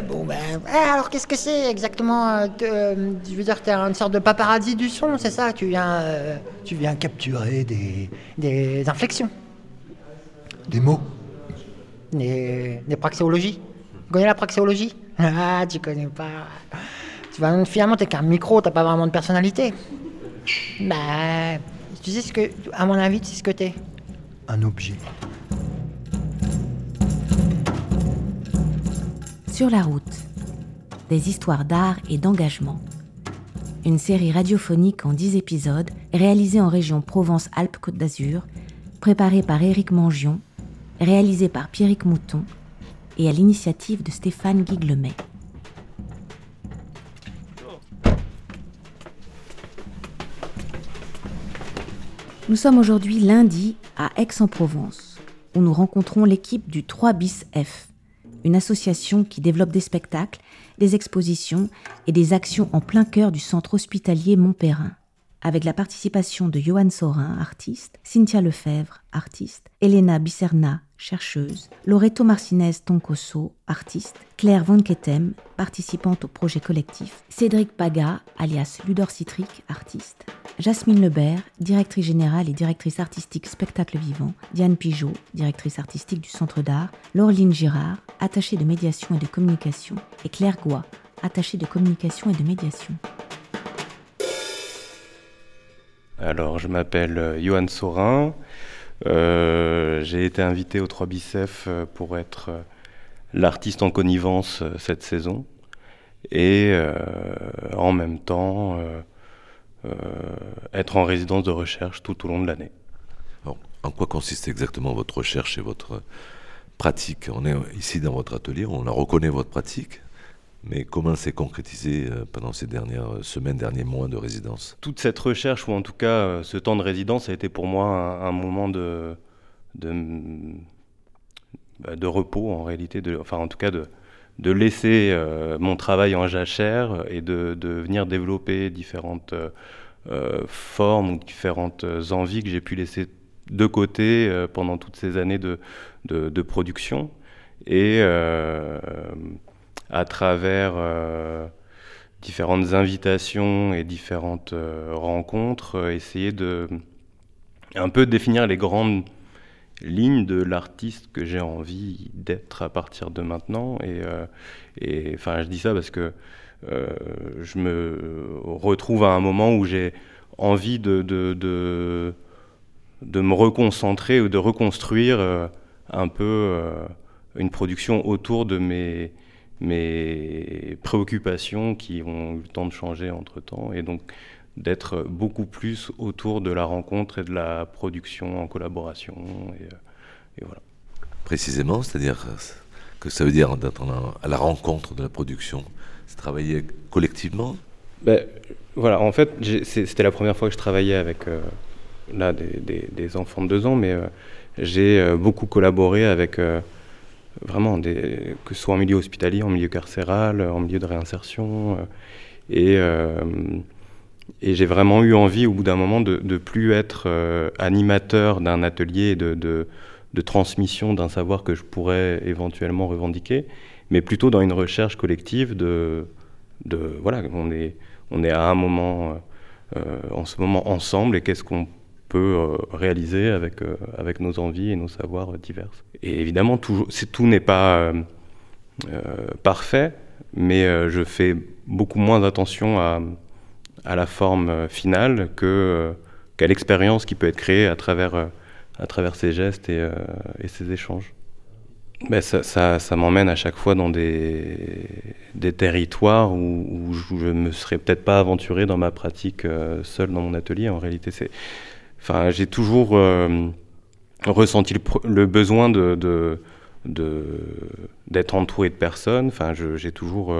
Ouais, bon, ben. alors, qu'est-ce que c'est exactement euh, euh, Je veux dire, t'es une sorte de paparazzi du son, c'est ça? Tu viens. euh, tu viens capturer des. des inflexions, Des mots. des, des praxéologies. Tu connais la praxéologie? Ah, tu connais pas. Tu vas, finalement, t'es qu'un micro, t'as pas vraiment de personnalité. Bah. Tu sais ce que. À mon avis, tu sais ce que t'es. Un objet. Sur la route, des histoires d'art et d'engagement. Une série radiophonique en 10 épisodes réalisée en région Provence-Alpes-Côte d'Azur, préparée par Éric Mangion, réalisée par Pierrick Mouton et à l'initiative de Stéphane Guiglemet. Nous sommes aujourd'hui lundi à Aix-en-Provence, où nous rencontrons l'équipe du 3 bis F, une association qui développe des spectacles, des expositions et des actions en plein cœur du centre hospitalier Montperrin, avec la participation de Johan Sorin, artiste, Cynthia Lefebvre, artiste, Elena Bisserna, chercheuse, Loreto Marcinez Toncoso, artiste, Claire Van Ketem, participante au projet collectif, Cédric Paga, alias Ludor Citric, artiste, Jasmine Lebert, directrice générale et directrice artistique spectacle vivant, Diane Pigeot, directrice artistique du Centre d'art, Laureline Girard, attachée de médiation et de communication, et Claire Goua, attachée de communication et de médiation. Alors, je m'appelle euh, Johan Sorin. Euh, J'ai été invité au 3 Bicef euh, pour être l'artiste en connivence cette saison. Et en même temps, être en résidence de recherche tout au long de l'année. En quoi consiste exactement votre recherche et votre pratique? On est ici dans votre atelier, on la reconnaît votre pratique, mais comment s'est concrétisé euh, pendant ces dernières semaines, derniers mois de résidence? Toute cette recherche, ou en tout cas euh, ce temps de résidence, a été pour moi un, un moment de, de, bah, de repos en réalité, de, enfin en tout cas de, de laisser euh, mon travail en jachère et de, venir développer différentes euh, formes ou différentes envies que j'ai pu laisser de côté euh, pendant toutes ces années de, de, production. Et à travers différentes invitations et différentes rencontres, essayer de un peu définir les grandes lignes de l'artiste que j'ai envie d'être à partir de maintenant. Et, euh, enfin, je dis ça parce que euh, je me retrouve à un moment où j'ai envie de, de, de, de me reconcentrer ou de reconstruire euh, un peu euh, une production autour de mes, mes préoccupations qui ont eu le temps de changer entre temps. Et donc, d'être beaucoup plus autour de la rencontre et de la production en collaboration. Et, euh, et voilà. Précisément, c'est-à-dire que ça veut dire d'être à la rencontre de la production, c'est travailler collectivement? Ben, voilà, en fait, c'était la première fois que je travaillais avec euh, là, des, des- des enfants de deux ans, mais euh, j'ai euh, beaucoup collaboré avec vraiment, des, que ce soit en milieu hospitalier, en milieu carcéral, en milieu de réinsertion. et et j'ai vraiment eu envie, au bout d'un moment, de, de plus être euh, animateur d'un atelier de, transmission d'un savoir que je pourrais éventuellement revendiquer, mais plutôt dans une recherche collective de, voilà, on est, on est à un moment, euh, en ce moment ensemble, et qu'est-ce qu'on peut euh, réaliser avec, euh, avec nos envies et nos savoirs euh, divers. Et évidemment, c'est- tout n'est pas euh, euh, parfait, mais euh, je fais beaucoup moins attention à, à la forme euh, finale euh, qu'à l'expérience qui peut être créée à travers, euh, à travers ces gestes et, ces échanges. Ben, ça, ça, ça m'emmène à chaque fois dans des, des territoires où, je ne me serais peut-être pas aventuré dans ma pratique seul dans mon atelier. En réalité, enfin, j'ai toujours ressenti le, besoin de, de, d'être entouré de personnes. Enfin, j'ai toujours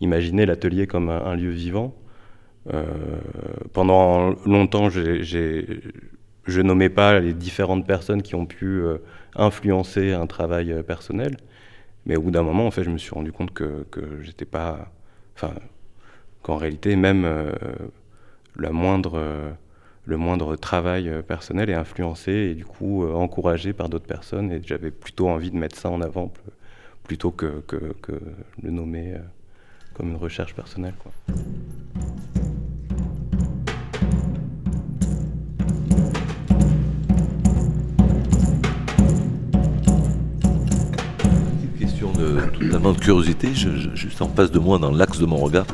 imaginé l'atelier comme un lieu vivant. Euh, pendant longtemps, je nommais pas les différentes personnes qui ont pu euh, influencer un travail euh, personnel. Mais au bout d'un moment, en fait, je me suis rendu compte que, que j'étais pas. Enfin, qu'en réalité, même le moindre travail personnel est influencé et du coup encouragé par d'autres personnes. Et j'avais plutôt envie de mettre ça en avant plutôt que, que, le nommer comme une recherche personnelle. Totalement de curiosité, juste en face de moi, dans l'axe de mon regard,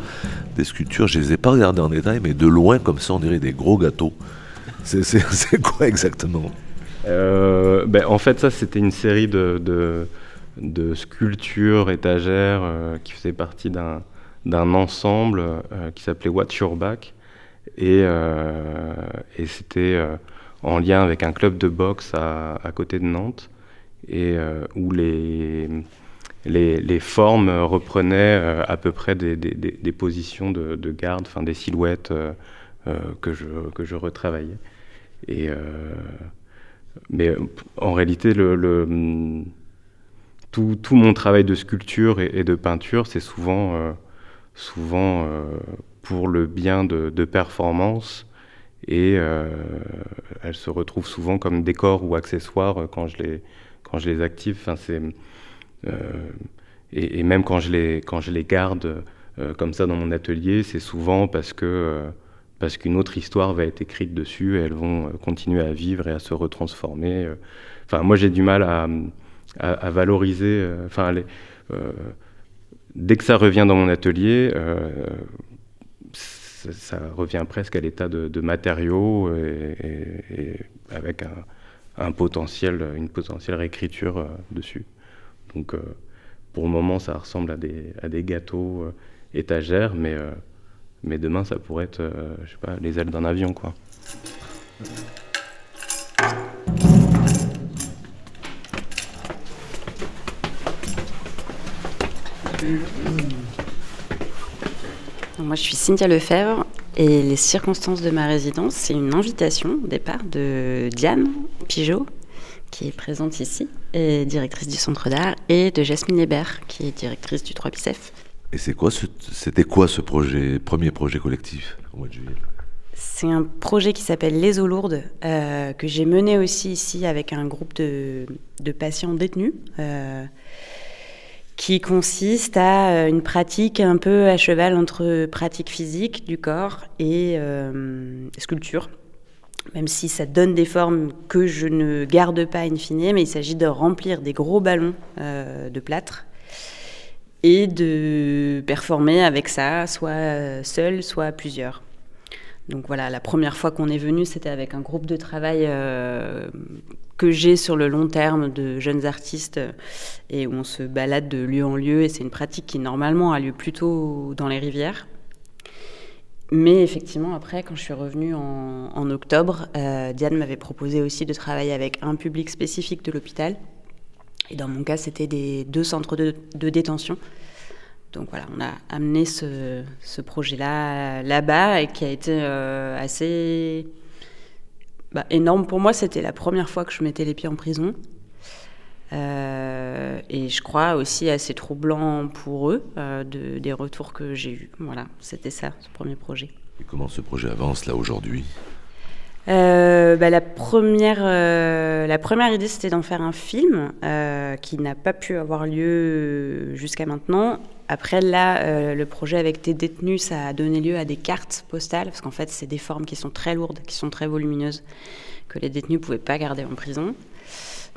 des sculptures, je les ai pas regardées en détail, mais de loin, comme ça, on dirait des gros gâteaux. C'est quoi exactement? Euh, ben, En fait, ça, c'était une série de, sculptures étagères euh, qui faisaient partie d'un ensemble euh, qui s'appelait Watch Your Back. Et, et c'était en lien avec un club de boxe à, à côté de Nantes, et où les les, formes reprenaient à peu près des, positions de, garde, enfin des silhouettes que, je, que je retravaillais. Et, euh, mais en réalité, tout, tout, mon travail de sculpture et, de peinture, c'est souvent, euh, souvent euh, pour le bien de, performance et elles se retrouvent souvent comme décors ou accessoires quand je les, quand je les active. Enfin, et, et, même quand je les, quand je les garde comme ça dans mon atelier, c'est souvent parce que parce qu'une autre histoire va être écrite dessus et elles vont euh, continuer à vivre et à se retransformer. Euh. Enfin, moi, j'ai du mal à, à, valoriser. Euh, enfin, dès que ça revient dans mon atelier, ça, revient presque à l'état de, matériaux et, avec un, potentiel, une potentielle réécriture dessus. Donc, pour le moment, ça ressemble à des, des gâteaux étagères, mais mais demain, ça pourrait être, euh, je sais pas, les ailes d'un avion, quoi. moi, je suis Cynthia Lefebvre et les circonstances de ma résidence, c'est une invitation au départ de Diane Pigeot, qui est présente ici, et directrice du Centre d'art, et de Jasmine Hébert, qui est directrice du 3 bicef. Et c'est quoi c'était quoi ce projet, premier projet collectif au mois de juillet? C'est un projet qui s'appelle Les eaux lourdes, euh, que j'ai mené aussi ici avec un groupe de, patients détenus, euh, qui consiste à euh, une pratique un peu à cheval entre pratique physique du corps et sculpture même si ça donne des formes que je ne garde pas in mais il s'agit de remplir des gros ballons de plâtre et de performer avec ça, soit seul, soit plusieurs. Donc voilà, la première fois qu'on est venu, c'était avec un groupe de travail euh, que j'ai sur le long terme de jeunes artistes et où on se balade de lieu en lieu et c'est une pratique qui normalement a lieu plutôt dans les rivières. Mais effectivement, après, quand je suis revenue en, octobre, euh, Diane m'avait proposé aussi de travailler avec un public spécifique de l'hôpital et dans mon cas, c'était des deux centres de, détention. Donc voilà, on a amené ce, projet-là là-bas et qui a été euh, assez bah, énorme pour moi. C'était la première fois que je mettais les pieds en prison. Euh, et je crois aussi assez troublant pour eux euh, de, des retours que j'ai eus. Voilà, c'était ça, ce premier projet. Et comment ce projet avance là aujourd'hui? Euh, bah, la, première, euh, la première idée, c'était d'en faire un film euh, qui n'a pas pu avoir lieu jusqu'à maintenant. Après, là, le projet avec tes détenus, ça a donné lieu à des cartes postales, parce qu'en fait, c'est des formes qui sont très lourdes, qui sont très volumineuses, que les détenus ne pouvaient pas garder en prison.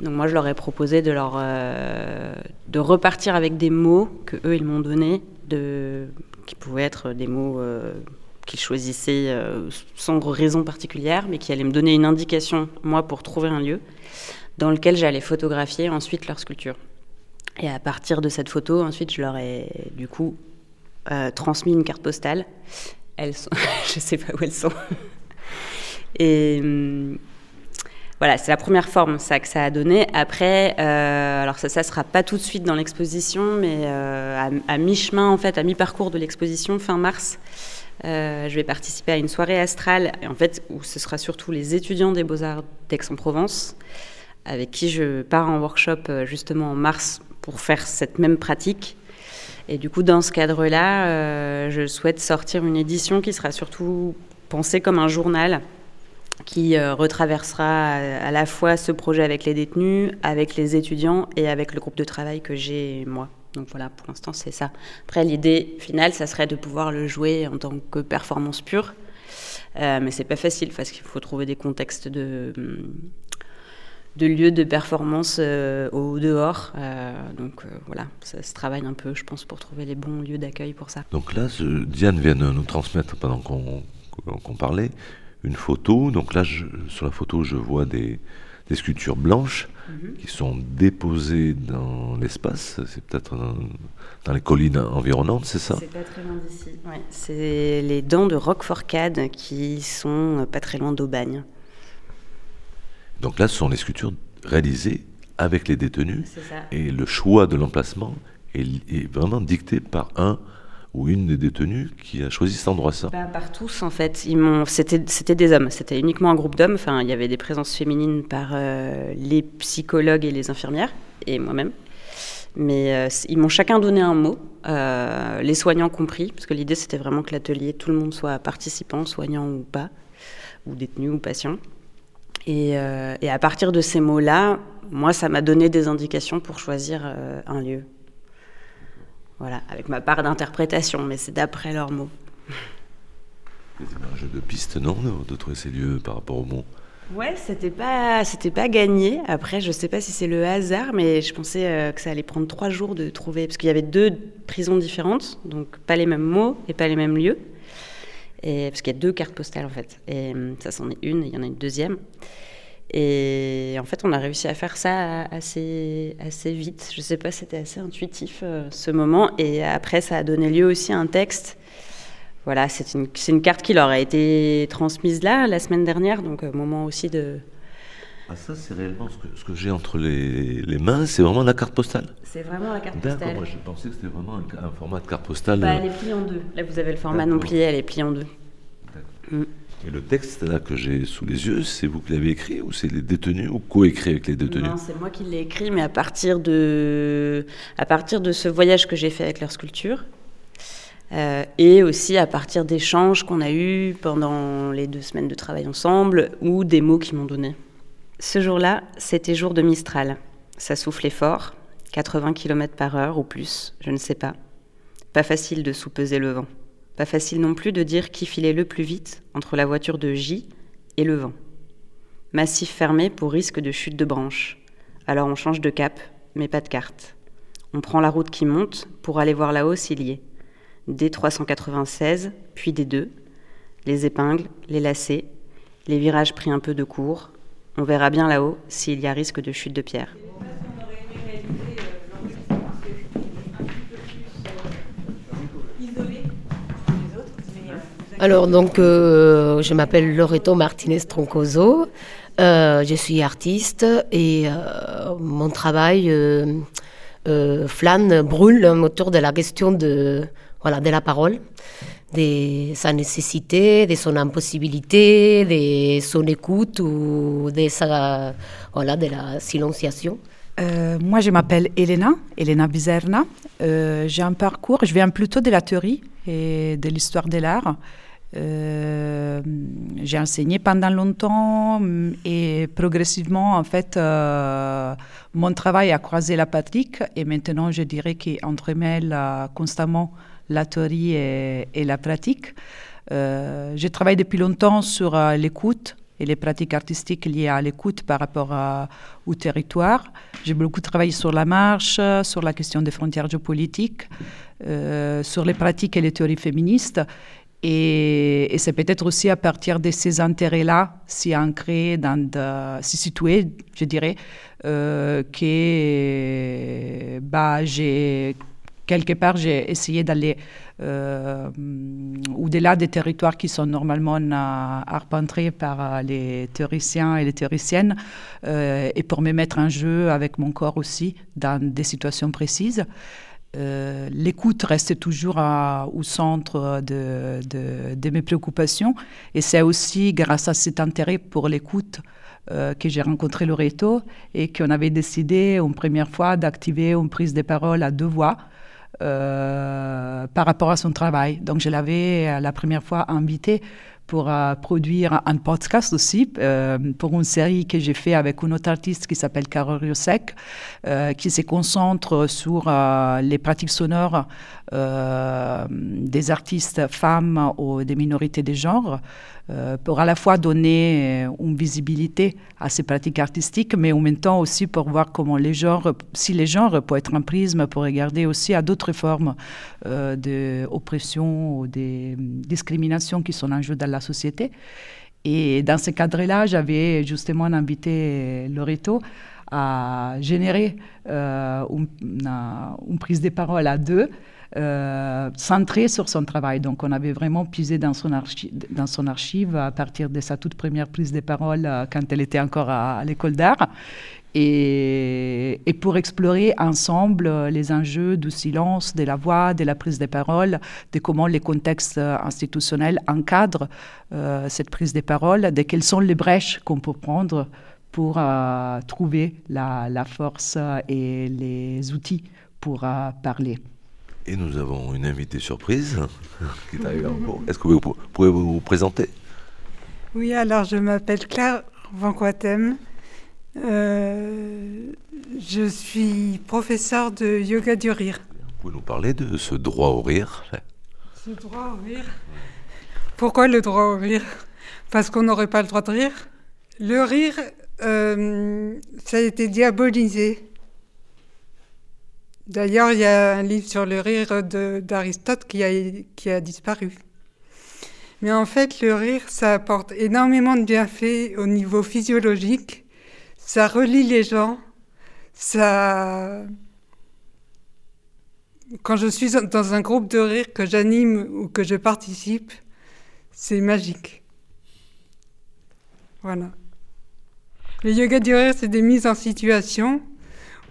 Donc moi, je leur ai proposé de, leur, de repartir avec des mots que eux, ils m'ont donnés, qui pouvaient être des mots qu'ils choisissaient euh, sans raison particulière, mais qui allaient me donner une indication, moi, pour trouver un lieu dans lequel j'allais photographier ensuite leur sculpture. Et à partir de cette photo, ensuite, je leur ai du coup euh, transmis une carte postale. Elles je sais pas où elles sont. Et hum, voilà, c'est la première forme que ça a donné. Après, euh, alors ça, ça sera pas tout de suite dans l'exposition, mais à, à mi-chemin en fait, à mi-parcours de l'exposition, fin mars, euh, je vais participer à une soirée astrale, en fait, où ce sera surtout les étudiants des Beaux-Arts d'Aix-en-Provence, avec qui je pars en workshop euh, justement en mars pour faire cette même pratique. Et du coup, dans ce cadre-là, euh, je souhaite sortir une édition qui sera surtout pensée comme un journal qui retraversera à, la fois ce projet avec les détenus, avec les étudiants et avec le groupe de travail que j'ai moi. Donc voilà, pour l'instant, c'est ça. Après, l'idée finale, ça serait de pouvoir le jouer en tant que performance pure. Euh, mais c'est pas facile parce qu'il faut trouver des contextes de, de lieux de performance euh, au dehors. Euh, donc voilà, ça se travaille un peu, je pense, pour trouver les bons lieux d'accueil pour ça. Donc là, Diane vient de nous transmettre pendant qu'on parlait une photo. Donc là, sur la photo, je vois des, des sculptures blanches mhm. qui sont déposées dans l'espace. C'est peut-être dans, les collines environnantes, c'est ça? C'est pas très loin d'ici. C'est les dents de Roqueforcade qui sont pas très loin d'Aubagne. Donc là, ce sont les sculptures réalisées avec les détenus. Et le choix de l'emplacement est, vraiment dicté par un ou une des détenues qui a choisi cet endroit ça bah, Par tous en fait. C'était, des hommes, c'était uniquement un groupe d'hommes. Enfin, il y avait des présences féminines par euh, les psychologues et les infirmières et moi-même. Mais euh, ils m'ont chacun donné un mot, euh, les soignants compris, parce que l'idée c'était vraiment que l'atelier, tout le monde soit participant, soignant ou pas, ou détenu ou patient. Et à partir de ces mots-là, moi, ça m'a donné des indications pour choisir un lieu. Voilà, avec ma part d'interprétation, mais c'est d'après leurs mots. C'est un jeu de piste, non, de trouver ces lieux par rapport aux mots Ouais, c'était pas, c'était pas gagné. Après, je sais pas si c'est le hasard, mais je pensais euh, que ça allait prendre trois jours de trouver, parce qu'il y avait deux prisons différentes, donc pas les mêmes mots et pas les mêmes lieux. Et, parce qu'il y a deux cartes postales en fait. Et hum, ça, c'en est une, et il y en a une deuxième. Et en fait, on a réussi à faire ça assez, assez vite. Je ne sais pas, c'était assez intuitif euh, ce moment. Et après, ça a donné lieu aussi à un texte. Voilà, c'est une, une, carte qui leur a été transmise là, la semaine dernière, donc euh, moment aussi de... Ah ça, c'est réellement ce que, ce que j'ai entre les, les mains, c'est vraiment la carte postale C'est vraiment la carte postale. D'accord, moi je pensais que c'était vraiment un, format de carte postale. Bah, elle est pliée en deux. Là, vous avez le format non plié, elle est pliée en deux. D'accord. Mm. Le texte là que j'ai sous les yeux, c'est vous qui l'avez écrit ou c'est les détenus ou co-écrit avec les détenus Non, c'est moi qui l'ai écrit, mais à partir de, à partir de ce voyage que j'ai fait avec leur sculpture. Euh, et aussi à partir d'échanges qu'on a eus pendant les deux semaines de travail ensemble ou des mots qu'ils m'ont donnés. Ce jour-là, c'était jour de Mistral. Ça soufflait fort, 80 km par heure ou plus, je ne sais pas. Pas facile de sous-peser le vent. Pas facile non plus de dire qui filait le plus vite entre la voiture de J et le vent. Massif fermé pour risque de chute de branche. Alors on change de cap, mais pas de carte. On prend la route qui monte pour aller voir là-haut s'il y est. D396, puis D2. Les épingles, les lacets, les virages pris un peu de cours. On verra bien là-haut s'il y a risque de chute de pierre. Alors, donc, euh, je m'appelle Loreto Martinez Troncoso. Euh, je suis artiste et euh, mon travail flâne, brûle autour de la question de, voilà, de la parole, de sa nécessité, de son impossibilité, de son écoute ou de, sa, voilà, de la silenciation. moi, je m'appelle Elena, Elena Bizerna. J'ai un parcours, je viens plutôt de la théorie et de l'histoire de l'art. Euh, j'ai enseigné pendant longtemps mm, et progressivement, en fait, euh, mon travail a croisé la pratique et maintenant, je dirais qu'entremêle euh, constamment la théorie et, la pratique. Euh, je travaille depuis longtemps sur l'écoute et les pratiques artistiques liées à l'écoute par rapport au territoire. J'ai beaucoup travaillé sur la marche, sur la question des frontières géopolitiques, sur les pratiques et les théories féministes. Et, c'est peut-être aussi à partir de ces intérêts-là, si ancrés, si situés, je dirais, euh, que bah, j'ai quelque part j'ai essayé d'aller euh, au-delà des territoires qui sont normalement arpentés par les théoriciens et les théoriciennes, euh, et pour me mettre en jeu avec mon corps aussi dans des situations précises. Euh, l'écoute reste toujours au centre de, mes préoccupations. Et c'est aussi grâce à cet intérêt pour l'écoute euh, que j'ai rencontré Loreto et qu'on avait décidé une première fois d'activer une prise de parole à deux voix. Euh, par rapport à son travail. Donc je l'avais la première fois invité pour produire un podcast aussi pour une série que j'ai fait avec une autre artiste qui s'appelle Carole Riosec, qui se concentre sur les pratiques sonores des artistes femmes ou des minorités de genre. Euh, pour à la fois donner euh, une visibilité à ces pratiques artistiques, mais en même temps aussi pour voir comment les genres, si les genres peuvent être un prisme pour regarder aussi à d'autres formes euh, d'oppression ou de discrimination qui sont en jeu dans la société. Et dans ce cadre-là, j'avais justement invité Loreto à générer une, une, prise de parole à deux euh, centré sur son travail. Donc, on avait vraiment puisé dans son, archive à partir de sa toute première prise de parole euh, quand elle était encore à, l'école d'art. Et, pour explorer ensemble euh, les enjeux du silence, de la voix, de la prise de parole, de comment les contextes institutionnels encadrent cette prise de parole, de quelles sont les brèches qu'on peut prendre pour trouver la, force et les outils pour parler. Et nous avons une invitée surprise qui est arrivée en cours. Est-ce que vous pouvez vous présenter? Oui, alors je m'appelle Claire Van Euh, je suis professeure de yoga du rire. Vous pouvez nous parler de ce droit au rire? Ce droit au rire? Pourquoi le droit au rire? Parce qu'on n'aurait pas le droit de rire? Le rire, euh, ça a été diabolisé. D'ailleurs, il y a un livre sur le rire d'Aristote qui a, qui a disparu. Mais en fait, le rire, ça apporte énormément de bienfaits au niveau physiologique. Ça relie les gens. Ça. Quand je suis dans un groupe de rire que j'anime ou que je participe, c'est magique. Voilà. Le yoga du rire, c'est des mises en situation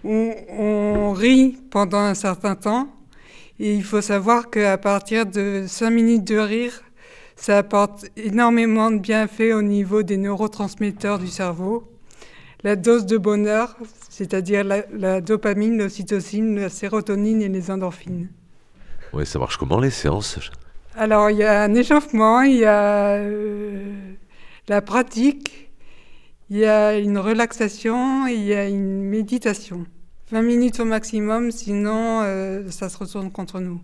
on, rit pendant un certain temps. Et il faut savoir qu'à partir de 5 minutes de rire, ça apporte énormément de bienfaits au niveau des neurotransmetteurs du cerveau. La dose de bonheur, c'est-à-dire la, dopamine, l'ocytocine, la sérotonine et les endorphines. Oui, ça marche comment les séances? Alors, il y a un échauffement, il y a euh, la pratique, il y a une relaxation et il y a une méditation. 20 minutes au maximum, sinon euh, ça se retourne contre nous.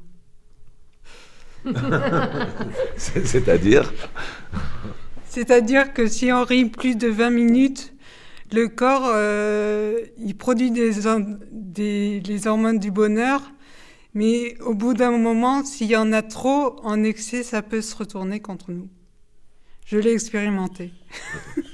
C'est-à-dire? C'est-à-dire que si on rit plus de 20 minutes, le corps, euh, il produit des, des, les hormones du bonheur, mais au bout d'un moment, s'il y en a trop en excès, ça peut se retourner contre nous. Je l'ai expérimenté.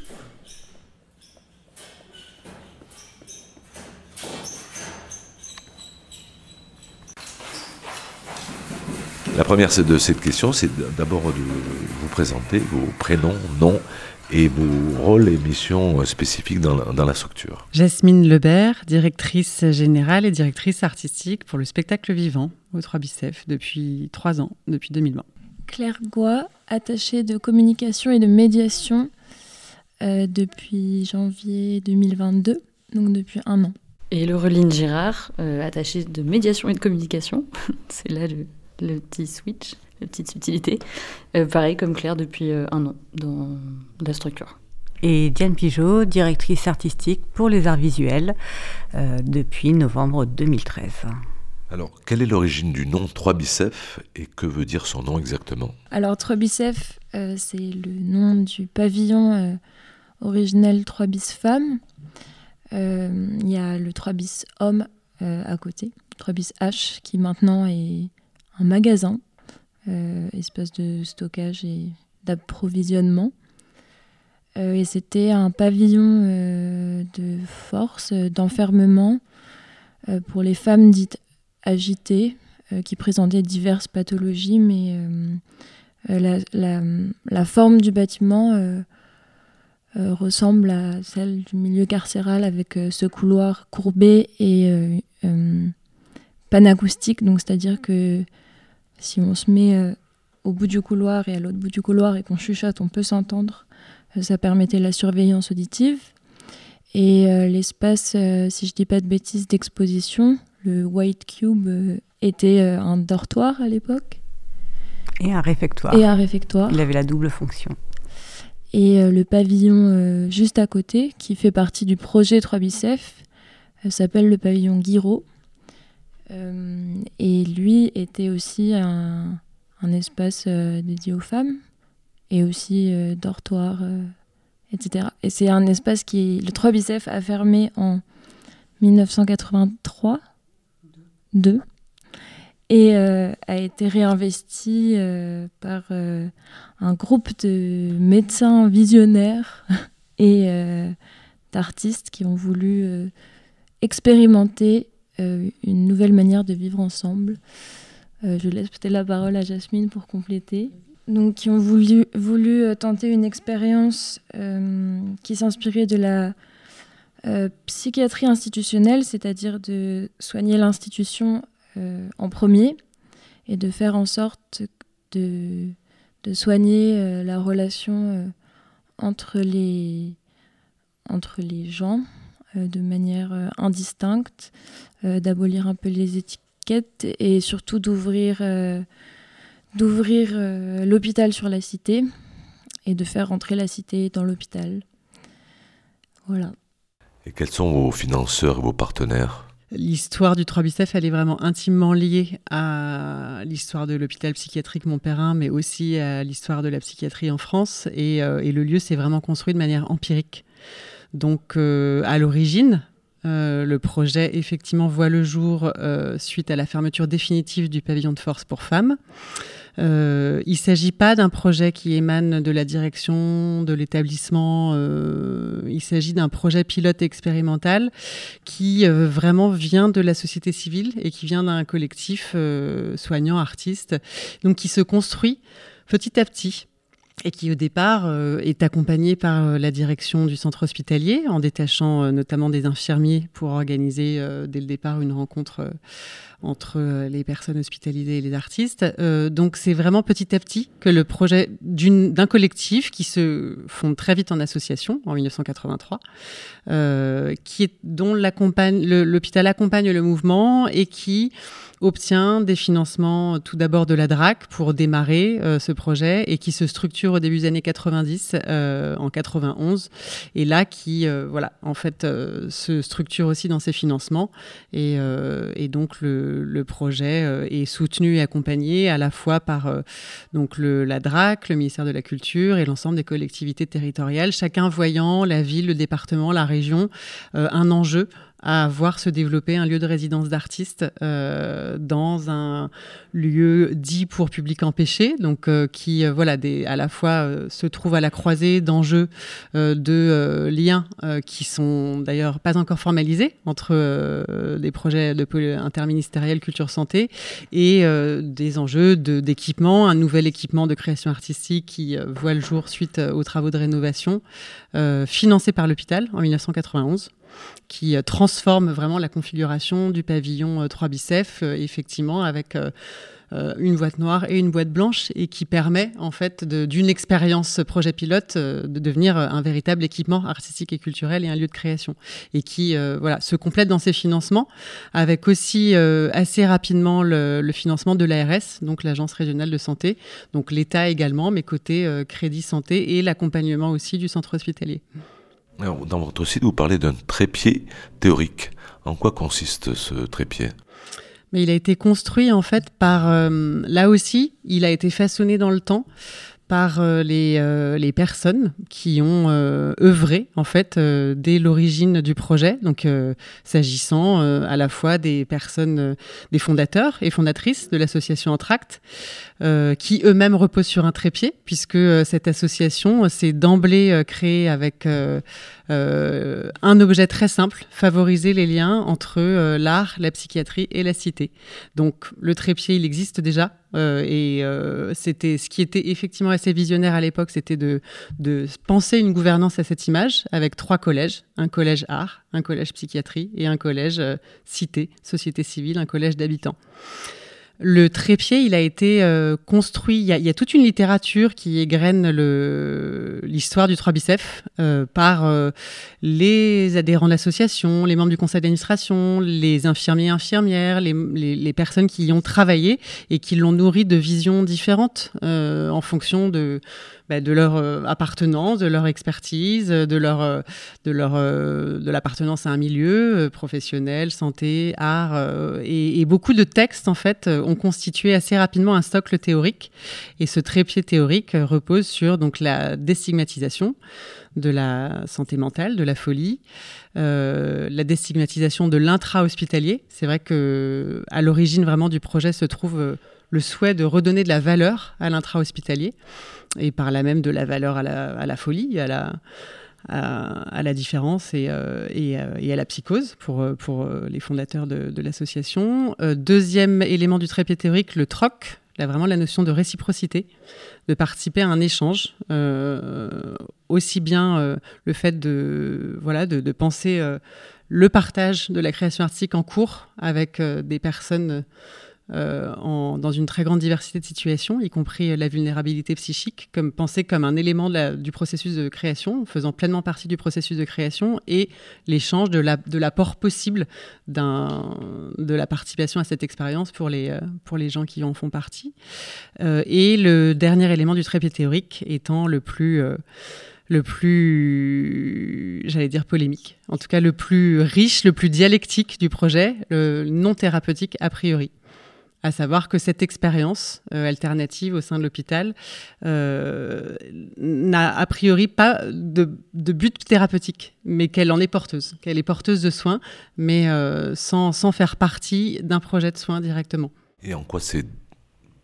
La première de cette question, c'est d'abord de vous présenter vos prénoms, noms et vos rôles et missions spécifiques dans la, structure. Jasmine Lebert, directrice générale et directrice artistique pour le spectacle vivant au 3 Bicef depuis trois ans, depuis 2020. Claire Goua, attachée de communication et de médiation euh, depuis janvier 2022, donc depuis un an. Et Laureline Girard, euh, attachée de médiation et de communication. C'est là le, le petit switch, la petite subtilité. Euh, pareil comme Claire depuis euh, un an dans la structure. Et Diane Pigeot, directrice artistique pour les arts visuels euh, depuis novembre 2013. Alors, quelle est l'origine du nom 3 Bicef et que veut dire son nom exactement? Alors, 3 Bicef, c'est le nom du pavillon originel 3 bis femmes. Il y a le 3 bis homme à côté, 3 bis H, qui maintenant est un magasin, euh, espace de stockage et d'approvisionnement. Euh, et c'était un pavillon euh, de force, d'enfermement pour les femmes dites agitées, qui présentaient diverses pathologies, mais la, la, forme du bâtiment ressemble à celle du milieu carcéral avec ce couloir courbé et panacoustique, donc c'est-à-dire que si on se met euh, au bout du couloir et à l'autre bout du couloir et qu'on chuchote, on peut s'entendre. Euh, ça permettait la surveillance auditive. Et euh, l'espace, si je dis pas de bêtises, d'exposition, le White Cube était un dortoir à l'époque. Et un réfectoire. Et un réfectoire. Il avait la double fonction. Et le pavillon juste à côté, qui fait partie du projet 3 Bicef, s'appelle le pavillon Guiraud. Et lui était aussi un, espace dédié aux femmes et aussi dortoir, etc. Et c'est un espace qui, le 3 Bicef a fermé en 1983, 2, et euh, a été réinvesti euh, par euh, un groupe de médecins visionnaires et d'artistes qui ont voulu expérimenter une nouvelle manière de vivre ensemble. je laisse peut-être la parole à Jasmine pour compléter. Donc, qui ont voulu, voulu tenter une expérience qui s'inspirait de la psychiatrie institutionnelle, c'est-à-dire de soigner l'institution euh, en premier et de faire en sorte de, soigner euh, la relation euh, entre les gens de manière indistincte, d'abolir un peu les étiquettes et surtout d'ouvrir d'ouvrir l'hôpital sur la cité et de faire entrer la cité dans l'hôpital. Voilà. Et quels sont vos financeurs et vos partenaires? L'histoire du 3 bicef, elle est vraiment intimement liée à l'histoire de l'hôpital psychiatrique Montperrin, mais aussi à l'histoire de la psychiatrie en France. Et, euh, le lieu s'est vraiment construit de manière empirique. Donc, euh, à l'origine, euh, le projet, effectivement, voit le jour suite à la fermeture définitive du pavillon de force pour femmes. Euh, il ne s'agit pas d'un projet qui émane de la direction de l'établissement. Euh, il s'agit d'un projet pilote expérimental qui euh, vraiment vient de la société civile et qui vient d'un collectif soignant, artiste, donc qui se construit petit à petit et qui au départ est accompagné par la direction du centre hospitalier en détachant notamment des infirmiers pour organiser dès le départ une rencontre entre euh, les personnes hospitalisées et les artistes. Euh, donc c'est vraiment petit à petit que le projet d'un collectif qui se fonde très vite en association en 1983, euh, qui est, dont l'hôpital accompagne le mouvement et qui obtient des financements tout d'abord de la DRAC pour démarrer ce projet et qui se structure au début des années 90 en 91 et là qui voilà en fait se structure aussi dans ses financements et, et donc le le, projet euh, est soutenu et accompagné à la fois par euh, donc la DRAC, le ministère de la Culture et l'ensemble des collectivités territoriales, chacun voyant la ville, le département, la région, euh, un enjeu à voir se développer un lieu de résidence d'artistes euh, dans un lieu dit pour public empêché, donc euh, qui euh, voilà des, à la fois se trouve à la croisée d'enjeux de liens qui sont d'ailleurs pas encore formalisés entre des projets de interministériels culture santé et des enjeux d'équipement, un nouvel équipement de création artistique qui voit le jour suite aux travaux de rénovation financés par l'hôpital en 1991 qui euh, transforme vraiment la configuration du pavillon 3 euh, bicef, euh, effectivement, avec une boîte noire et une boîte blanche, et qui permet, en fait, d'une expérience projet pilote, de devenir un véritable équipement artistique et culturel et un lieu de création, et qui voilà, se complète dans ses financements, avec aussi assez rapidement le, le financement de l'ARS, donc l'Agence régionale de santé, donc l'État également, mais côté Crédit Santé, et l'accompagnement aussi du centre hospitalier. Dans votre site, vous parlez d'un trépied théorique. En quoi consiste ce trépied? Mais il a été construit en fait par, euh, là aussi, il a été façonné dans le temps par euh, les, euh, les, personnes qui ont œuvré en fait dès l'origine du projet. Donc, s'agissant à la fois des personnes, des fondateurs et fondatrices de l'association Entracte, euh, qui eux-mêmes reposent sur un trépied, puisque euh, cette association euh, s'est d'emblée créée avec un objet très simple, favoriser les liens entre l'art, la psychiatrie et la cité. Donc le trépied, il existe déjà, et c'était ce qui était effectivement assez visionnaire à l'époque, c'était de, penser une gouvernance à cette image avec trois collèges un collège art, un collège psychiatrie et un collège cité, société civile, un collège d'habitants. Le trépied, il a été euh, construit. Il y, a, toute une littérature qui égrène l'histoire du 3 bicef euh, par euh, les adhérents de l'association, les membres du conseil d'administration, les infirmiers et infirmières, les, les, les, personnes qui y ont travaillé et qui l'ont nourri de visions différentes euh, en fonction de bah, de leur euh, appartenance, de leur expertise, de leur, euh, de leur, euh, de l'appartenance à un milieu professionnel, santé, art, et, et, beaucoup de textes en fait ont constitué assez rapidement un socle théorique. Et ce trépied théorique repose sur donc la déstigmatisation de la santé mentale, de la folie, euh, la déstigmatisation de l'intra-hospitalier. C'est vrai que à l'origine vraiment du projet se trouve le souhait de redonner de la valeur à l'intra-hospitalier et par là même de la valeur à la, folie, à la, différence et, euh, euh, et, à la psychose pour, euh, les fondateurs de, l'association. Deuxième élément du trépied théorique, le troc, là, vraiment la notion de réciprocité, de participer à un échange, aussi bien le fait de, voilà, de penser le partage de la création artistique en cours avec des personnes euh, dans une très grande diversité de situations, y compris la vulnérabilité psychique, comme pensée comme un élément du processus de création, faisant pleinement partie du processus de création, et l'échange de l'apport la, possible de la participation à cette expérience pour les, euh, gens qui en font partie. Euh, et le dernier élément du trépied théorique étant le plus... Euh, le plus, j'allais dire polémique, en tout cas le plus riche, le plus dialectique du projet, le non thérapeutique a priori à savoir que cette expérience euh, alternative au sein de l'hôpital euh, n'a a priori pas de, but thérapeutique, mais qu'elle en est porteuse, qu'elle est porteuse de soins, mais euh, sans, sans, faire partie d'un projet de soins directement. Et en quoi c'est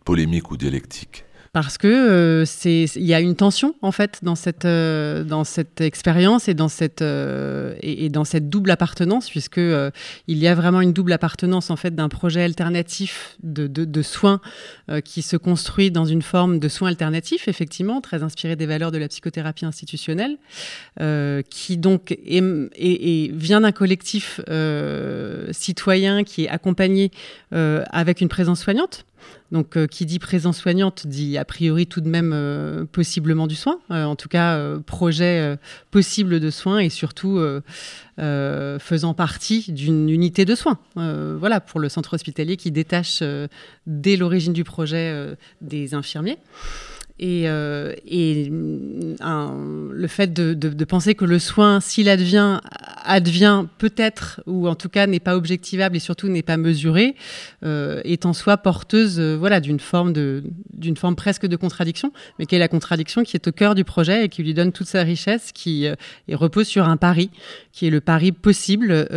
polémique ou dialectique? Parce que euh, c'est il y a une tension en fait dans cette euh, dans cette expérience et dans cette euh, et, dans cette double appartenance puisque il y a vraiment une double appartenance en fait d'un projet alternatif de, de, soins qui se construit dans une forme de soins alternatifs effectivement très inspiré des valeurs de la psychothérapie institutionnelle qui donc est vient d'un collectif citoyen qui est accompagné avec une présence soignante donc, euh, qui dit présence soignante dit a priori tout de même euh, possiblement du soin, euh, en tout cas projet possible de soins et surtout faisant partie d'une unité de soins. voilà, pour le centre hospitalier qui détache dès l'origine du projet des infirmiers. Et, euh, un, le fait de, penser que le soin, s'il advient, advient peut-être, ou en tout cas n'est pas objectivable et surtout n'est pas mesuré, euh, est en soi porteuse euh, voilà, d'une forme, forme presque de contradiction, mais qui est la contradiction qui est au cœur du projet et qui lui donne toute sa richesse, qui repose sur un pari, qui est le pari possible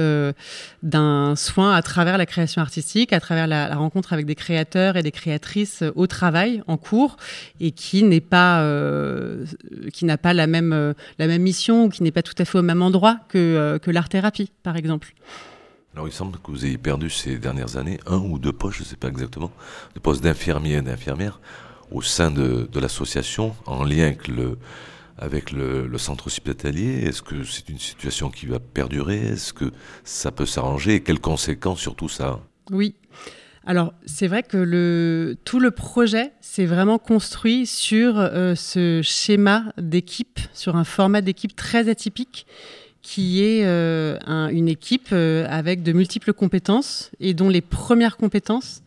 d'un soin à travers la création artistique, à travers la, la rencontre avec des créateurs et des créatrices au travail, en cours, et qui qui n'est pas euh, qui n'a pas la même euh, la même mission ou qui n'est pas tout à fait au même endroit que euh, que l'art thérapie par exemple. Alors il semble que vous ayez perdu ces dernières années un ou deux postes, je ne sais pas exactement, de postes d'infirmiers et d'infirmières au sein de, de l'association en lien avec le avec le, le centre hospitalier Est-ce que c'est une situation qui va perdurer? Est-ce que ça peut s'arranger? Et quelles conséquences sur tout ça? Oui. Alors, c'est vrai que le, tout le projet s'est vraiment construit sur euh, ce schéma d'équipe, sur un format d'équipe très atypique qui est euh, un, une équipe euh, avec de multiples compétences et dont les premières compétences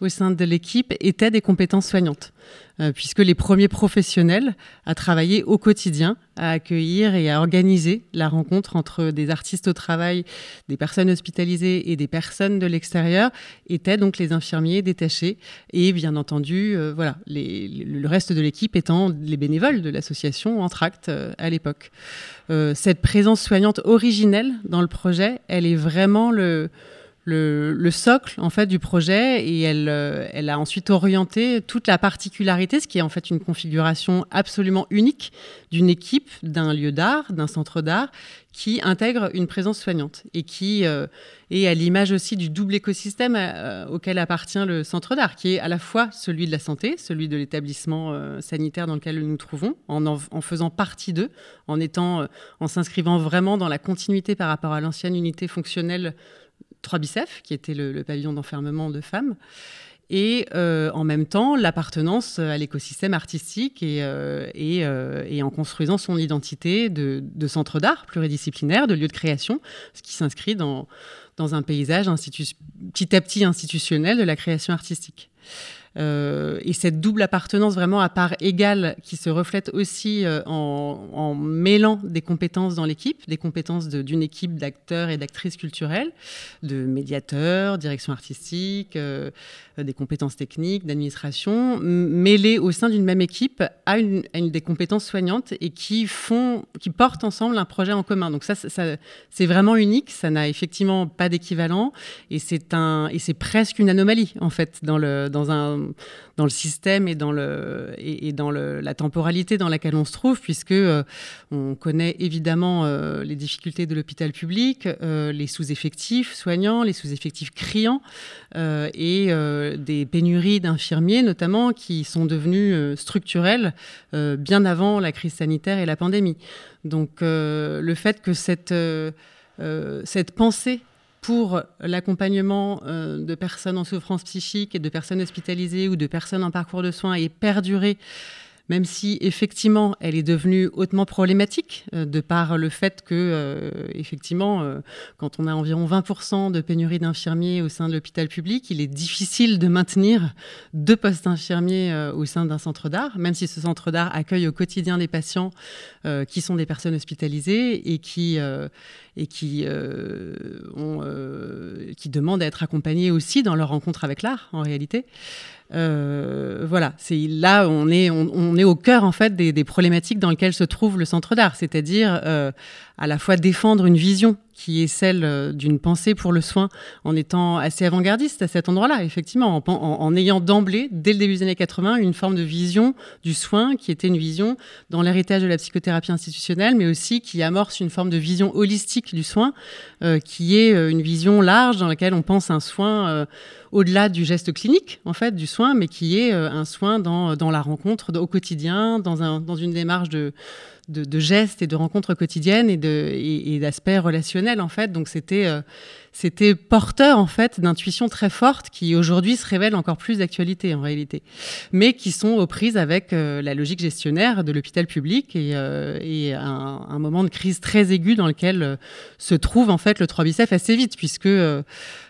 au sein de l'équipe étaient des compétences soignantes, euh, puisque les premiers professionnels à travailler au quotidien, à accueillir et à organiser la rencontre entre des artistes au travail, des personnes hospitalisées et des personnes de l'extérieur, étaient donc les infirmiers détachés et bien entendu, euh, voilà, le reste de l'équipe étant les bénévoles de l'association Entracte euh, à l'époque. Cette présence soignante originelle dans le projet, elle est vraiment le le, le, socle en fait du projet et elle, euh, elle a ensuite orienté toute la particularité, ce qui est en fait une configuration absolument unique d'une équipe, d'un lieu d'art, d'un centre d'art qui intègre une présence soignante et qui euh, est à l'image aussi du double écosystème euh, auquel appartient le centre d'art, qui est à la fois celui de la santé, celui de l'établissement sanitaire dans lequel nous nous trouvons, en, en, faisant partie d'eux, en en s'inscrivant vraiment dans la continuité par rapport à l'ancienne unité fonctionnelle 3 bicef, qui était le, pavillon d'enfermement de femmes, et euh, en même temps l'appartenance à l'écosystème artistique et, euh, euh, en construisant son identité de, de centre d'art pluridisciplinaire, de lieu de création, ce qui s'inscrit dans, dans un paysage petit à petit institutionnel de la création artistique. Euh, et cette double appartenance vraiment à part égale qui se reflète aussi euh, en, en, mêlant des compétences dans l'équipe, des compétences d'une équipe d'acteurs et d'actrices culturelles, de médiateurs, direction artistique, euh, des compétences techniques, d'administration, mêlées au sein d'une même équipe à une, des compétences soignantes et qui font, qui portent ensemble un projet en commun. Donc ça, ça c'est vraiment unique, ça n'a effectivement pas d'équivalent et c'est un, et c'est presque une anomalie en fait dans le, dans un dans le système et dans, le, et, dans le, la temporalité dans laquelle on se trouve, puisque euh, on connaît évidemment euh, les difficultés de l'hôpital public, euh, les sous-effectifs soignants, les sous-effectifs criants et des pénuries d'infirmiers notamment qui sont devenues structurelles bien avant la crise sanitaire et la pandémie. Donc le fait que cette, cette pensée pour l'accompagnement euh, de personnes en souffrance psychique et de personnes hospitalisées ou de personnes en parcours de soins est perduré même si effectivement elle est devenue hautement problématique euh, de par le fait que euh, effectivement euh, quand on a environ 20% de pénurie d'infirmiers au sein de l'hôpital public, il est difficile de maintenir deux postes d'infirmiers euh, au sein d'un centre d'art, même si ce centre d'art accueille au quotidien des patients qui sont des personnes hospitalisées et qui et qui ont, qui demandent à être accompagnés aussi dans leur rencontre avec l'art en réalité. Euh, voilà, c'est là on est on, est au cœur en fait des, des, problématiques dans lesquelles se trouve le centre d'art, c'est-à-dire euh, à la fois défendre une vision qui est celle euh, d'une pensée pour le soin en étant assez avant-gardiste à cet endroit-là, effectivement, en, ayant d'emblée, dès le début des années 80, une forme de vision du soin qui était une vision dans l'héritage de la psychothérapie institutionnelle, mais aussi qui amorce une forme de vision holistique du soin, euh, qui est euh, une vision large dans laquelle on pense un soin au-delà du geste clinique, en fait, du soin, mais qui est un soin dans, la rencontre au quotidien, dans, un, dans une démarche de gestes et de rencontres quotidiennes et, d'aspects en fait. Donc c'était euh, c'était porteur en fait d'intuitions très fortes qui aujourd'hui se révèlent encore plus d'actualité en réalité, mais qui sont aux prises avec euh, la logique gestionnaire de l'hôpital public et, euh, un, moment de crise très aigu dans lequel se trouve en fait le 3 bicef assez vite puisque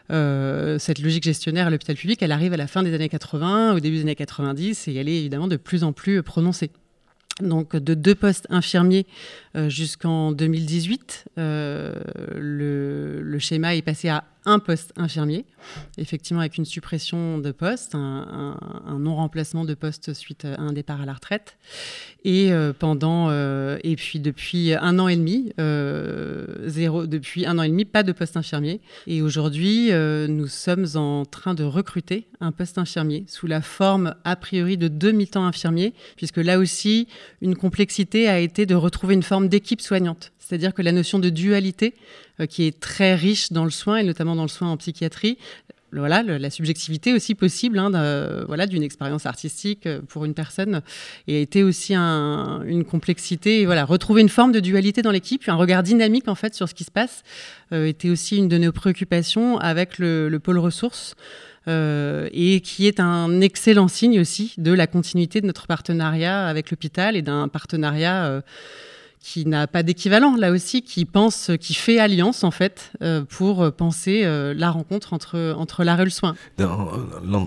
cette logique gestionnaire à l'hôpital public, elle arrive à la fin des années 80, au début des années 90 et elle est évidemment de plus en plus prononcée donc de deux postes infirmiers euh, jusqu'en 2018. Euh, le, le, schéma est passé à un poste infirmier, effectivement avec une suppression de poste, un, non-remplacement de poste suite à un départ à la retraite. Et euh, pendant euh, et puis depuis un an et demi, euh, zéro depuis un an et demi, pas de poste infirmier. Et aujourd'hui, nous sommes en train de recruter un poste infirmier sous la forme a priori de deux mi-temps infirmiers, puisque là aussi une complexité a été de retrouver une forme d'équipe soignante. C'est-à-dire que la notion de dualité, euh, qui est très riche dans le soin, et notamment dans le soin en psychiatrie, voilà, la subjectivité aussi possible hein, d'une expérience artistique euh, pour une personne et a été aussi un, une complexité. Voilà, retrouver une forme de dualité dans l'équipe, un regard dynamique en fait sur ce qui se passe, euh, était aussi une de nos préoccupations avec le, le pôle ressources. Et qui est un excellent signe aussi de la continuité de notre partenariat avec l'hôpital et d'un partenariat qui n'a pas d'équivalent là aussi, qui pense, qui fait alliance en fait euh, pour penser euh, la rencontre entre entre l'art et le soin. Dans,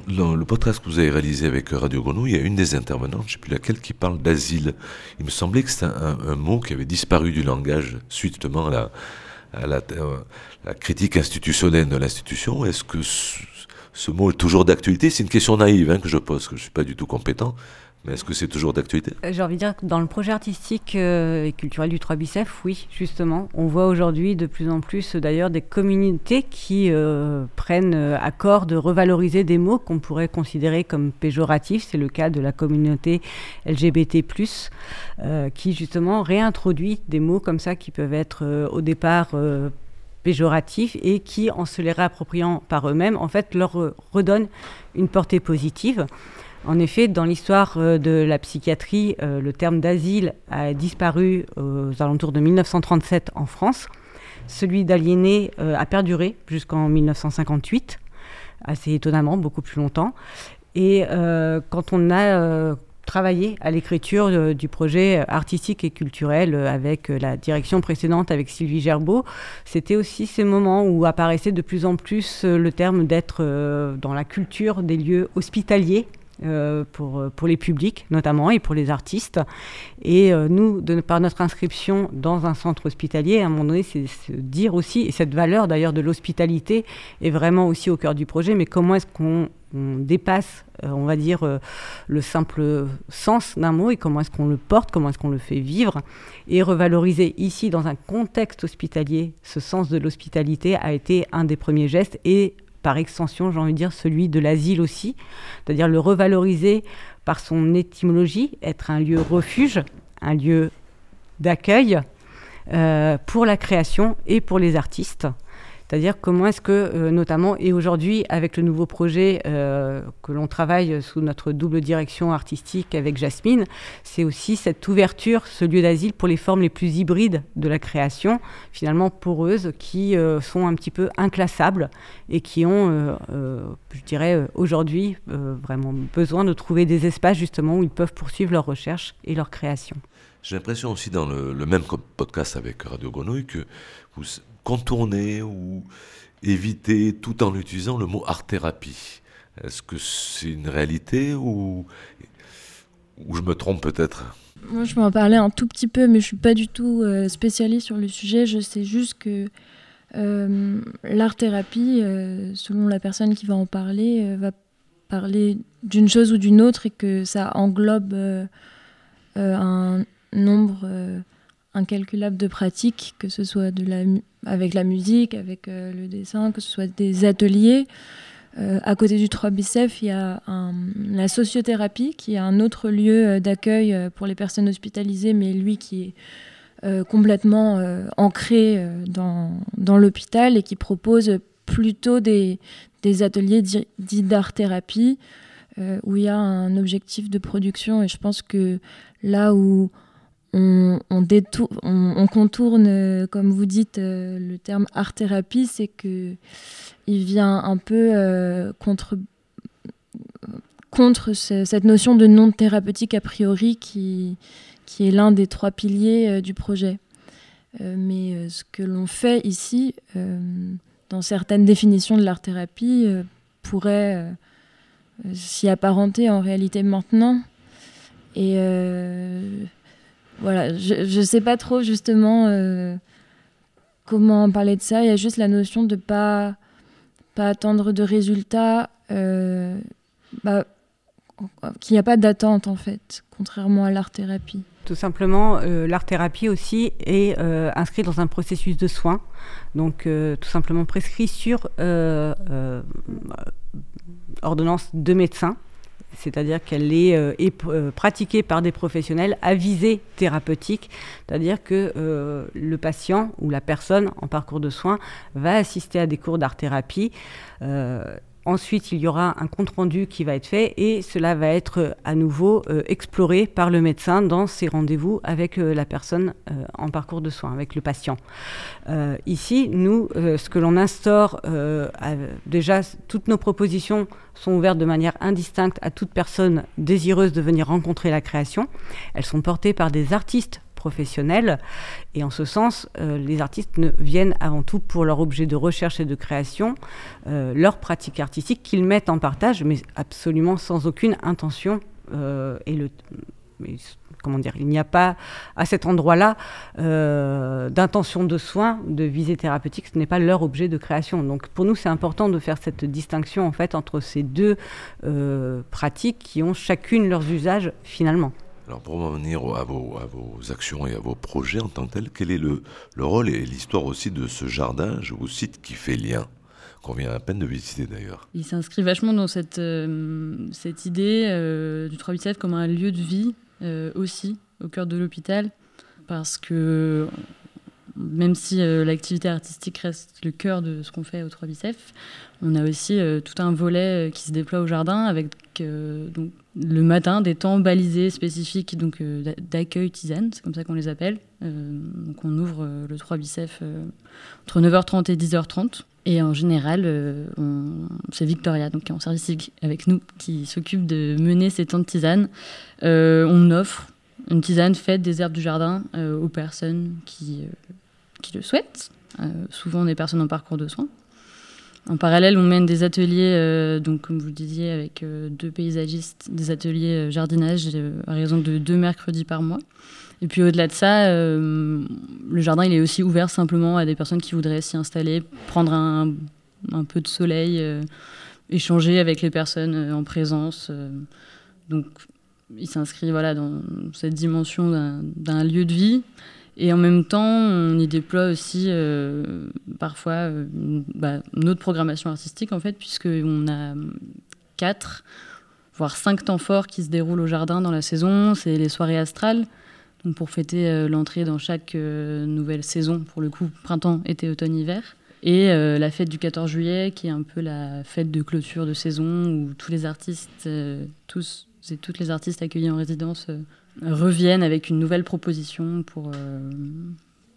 le podcast que vous avez réalisé avec Radio Grenouille, il y a une des intervenantes, je ne sais plus laquelle, qui parle d'asile. Il me semblait que c'était un, mot qui avait disparu du langage la, à la, à la critique institutionnelle de l'institution. Est-ce que ce, mot est toujours d'actualité C'est une question naïve hein, que je pose, que je ne suis pas du tout compétent. Mais est-ce que c'est toujours d'actualité? Euh, J'ai envie de dire que dans le projet artistique euh, et culturel du 3 Bicef, oui, justement. On voit aujourd'hui de plus en plus d'ailleurs des communautés qui euh, prennent accord de revaloriser des mots qu'on pourrait considérer comme péjoratifs. C'est le cas de la communauté LGBT, qui justement réintroduit des mots comme ça qui peuvent être au départ péjoratifs et qui, en se les réappropriant par eux-mêmes, en fait, leur redonnent une portée positive. En effet, dans l'histoire euh, de la psychiatrie, euh, le terme d'asile a disparu aux alentours de 1937 en France. Celui d'aliéné euh, a perduré jusqu'en 1958. assez étonnamment, beaucoup plus longtemps. Et quand on a travaillé à l'écriture du projet artistique et culturel avec la direction précédente, avec Sylvie Gerbeau, c'était aussi ces moments où apparaissait de plus en plus le terme d'être dans la culture des lieux hospitaliers euh, pour, pour les publics notamment et pour les artistes. Et euh, nous, par notre inscription dans un centre hospitalier, à un moment donné, c'est dire aussi, et cette valeur d'ailleurs de l'hospitalité est vraiment aussi au cœur du projet, mais comment est-ce qu'on dépasse, euh, on va dire, le simple sens d'un mot et comment est-ce qu'on le porte, comment est-ce qu'on le fait vivre. Et revaloriser ici, dans un contexte hospitalier, ce sens de l'hospitalité a été un des premiers gestes et par extension, j'ai envie de dire, celui de l'asile aussi, c'est-à-dire le revaloriser par son étymologie, être un lieu refuge, un lieu d'accueil euh, pour la création et pour les artistes. C'est-à-dire comment est-ce que, euh, notamment, et aujourd'hui, avec le nouveau projet euh, que l'on travaille sous notre double direction artistique avec Jasmine, c'est aussi cette ouverture, ce lieu d'asile pour les formes les plus hybrides de la création, finalement poreuses, qui euh, sont un petit peu inclassables et qui ont, je dirais, aujourd'hui, vraiment besoin de trouver des espaces justement où ils peuvent poursuivre leur recherche et leur création. J'ai l'impression aussi dans le, même podcast avec Radio Grenouille que vous, contourner ou éviter tout en utilisant le mot art-thérapie. Est-ce que c'est une réalité ou, ou je me trompe peut-être? Moi, je vais en parler un tout petit peu, mais je suis pas du tout euh, spécialiste sur le sujet. Je sais juste que euh, l'art-thérapie, euh, selon la personne qui va en parler, va parler d'une chose ou d'une autre et que ça englobe un nombre incalculable de pratiques, que ce soit avec la musique, avec euh, le dessin, que ce soit des ateliers. Euh, à côté du 3 Bicef, il y a la sociothérapie, qui est un autre lieu euh, d'accueil pour les personnes hospitalisées, mais lui qui est complètement ancré dans, dans l'hôpital et qui propose plutôt des, des ateliers dits d'art-thérapie, où il y a un objectif de production. Et je pense que là où on, on, contourne, euh, comme vous dites, euh, le terme art-thérapie, c'est que il vient un peu euh, contre, contre cette notion de non thérapeutique a priori qui, qui est l'un des trois piliers du projet. mais ce que l'on fait ici, dans certaines définitions de l'art-thérapie, pourrait s'y apparenter en réalité maintenant. Et voilà, je ne sais pas trop justement euh, comment parler de ça. Il y a juste la notion de pas pas attendre de résultats, euh, bah, qu'il n'y a pas d'attente en fait, contrairement à l'art-thérapie. Tout simplement, euh, l'art-thérapie aussi est inscrit dans un processus de soins, donc tout simplement prescrit sur ordonnance de médecin c'est-à-dire qu'elle est, euh, euh, pratiquée par des professionnels à visée thérapeutique, c'est-à-dire que euh, le patient ou la personne en parcours de soins va assister à des cours d'art-thérapie Ensuite, il y aura un compte-rendu qui va être fait et cela va être euh, à nouveau euh, exploré par le médecin dans ses rendez-vous avec euh, la personne en parcours de soins, avec le patient. ici, nous, ce que l'on instaure, déjà, toutes nos propositions sont ouvertes de manière indistincte à toute personne désireuse de venir rencontrer la création. Elles sont portées par des artistes professionnels. Et en ce sens, euh, les artistes ne viennent avant tout pour leur objet de recherche et de création, euh, leur pratique artistique qu'ils mettent en partage, mais absolument sans aucune intention. Euh, et le, comment dire, il n'y a pas à cet endroit-là d'intention de soins, de visée thérapeutique, ce n'est pas leur objet de création. Donc pour nous, c'est important de faire cette distinction en fait entre ces deux pratiques qui ont chacune leurs usages finalement. Alors pour à vos, à vos actions et à vos projets en tant que tels, quel est le, le rôle et l'histoire aussi de ce jardin, je vous cite, qui fait lien qu'on vient à peine de visiter d'ailleurs? Il s'inscrit vachement dans cette, euh, idée euh, du 3 comme un lieu de vie euh, aussi au cœur de l'hôpital parce que même si l'activité artistique reste le cœur de ce qu'on fait au 3 Bicef, on a aussi tout un volet qui se déploie au jardin avec donc, le matin des temps balisés spécifiques donc euh, d'accueil tisane, c'est comme ça qu'on les appelle. Euh, donc on ouvre euh, le 3 bicef entre 9h30 et 10h30 Et en général, c'est Victoria, donc qui est en service avec nous, qui s'occupe de mener ces temps de tisane. on offre une tisane faite des herbes du jardin aux personnes qui, qui le souhaitent, souvent des personnes en parcours de soins. En parallèle, on mène des ateliers, euh, donc comme vous le disiez, avec euh, deux paysagistes, des ateliers euh, jardinage à raison de deux mercredis par mois. Et puis au-delà de ça, le jardin il est aussi ouvert simplement à des personnes qui voudraient s'y installer, prendre un, un, peu de soleil, échanger avec les personnes en présence. donc il s'inscrit voilà, dans cette dimension d'un lieu de vie et en même temps, on y déploie aussi euh, parfois euh, bah, notre programmation artistique, en fait, puisqu'on a quatre, voire cinq temps forts qui se déroulent au jardin dans la saison. C'est les soirées astrales, donc pour fêter euh, l'entrée dans chaque nouvelle saison, pour le coup, printemps, été, automne, hiver. Et la fête du 14 juillet, qui est un peu la fête de clôture de saison, où tous les artistes, tous et toutes les artistes accueillis en résidence reviennent avec une nouvelle proposition pour, euh,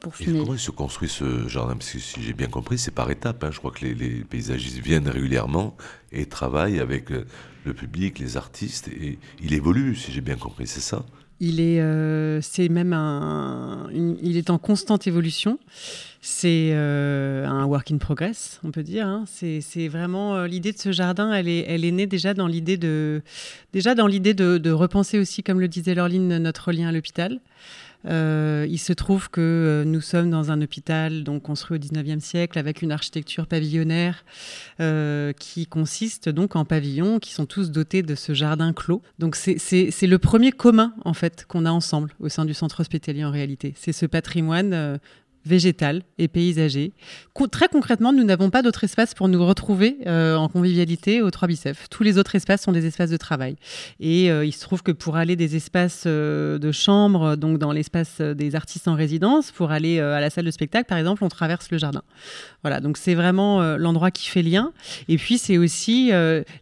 pour finir. Comment se construit ce jardin Parce que si j'ai bien compris, c'est par étapes. Hein. Je crois que les, les, paysagistes viennent régulièrement et travaillent avec euh, le public, les artistes, et il évolue, si j'ai bien compris, c'est ça? Il est, euh, c'est même un, il est en constante évolution. C'est euh, un work in progress, on peut dire. Hein. C'est vraiment euh, l'idée de ce jardin. Elle est, elle est née déjà dans l'idée de, déjà dans l'idée de, de, repenser aussi, comme le disait Laureline, notre lien à l'hôpital. Euh, il se trouve que euh, nous sommes dans un hôpital donc construit au 19e siècle avec une architecture pavillonnaire euh, qui consiste donc en pavillons qui sont tous dotés de ce jardin clos. Donc c'est le premier commun en fait qu'on a ensemble au sein du centre hospitalier en réalité. C'est ce patrimoine végétal et paysager. très concrètement, nous n'avons pas d'autre espace pour nous retrouver euh, en convivialité au 3 Bicef. Tous les autres espaces sont des espaces de travail. Et euh, il se trouve que pour aller des espaces euh, de chambre, donc dans l'espace des artistes en résidence, pour aller à la salle de spectacle, par exemple, on traverse le jardin. Voilà, donc c'est vraiment l'endroit qui fait lien. Et puis c'est aussi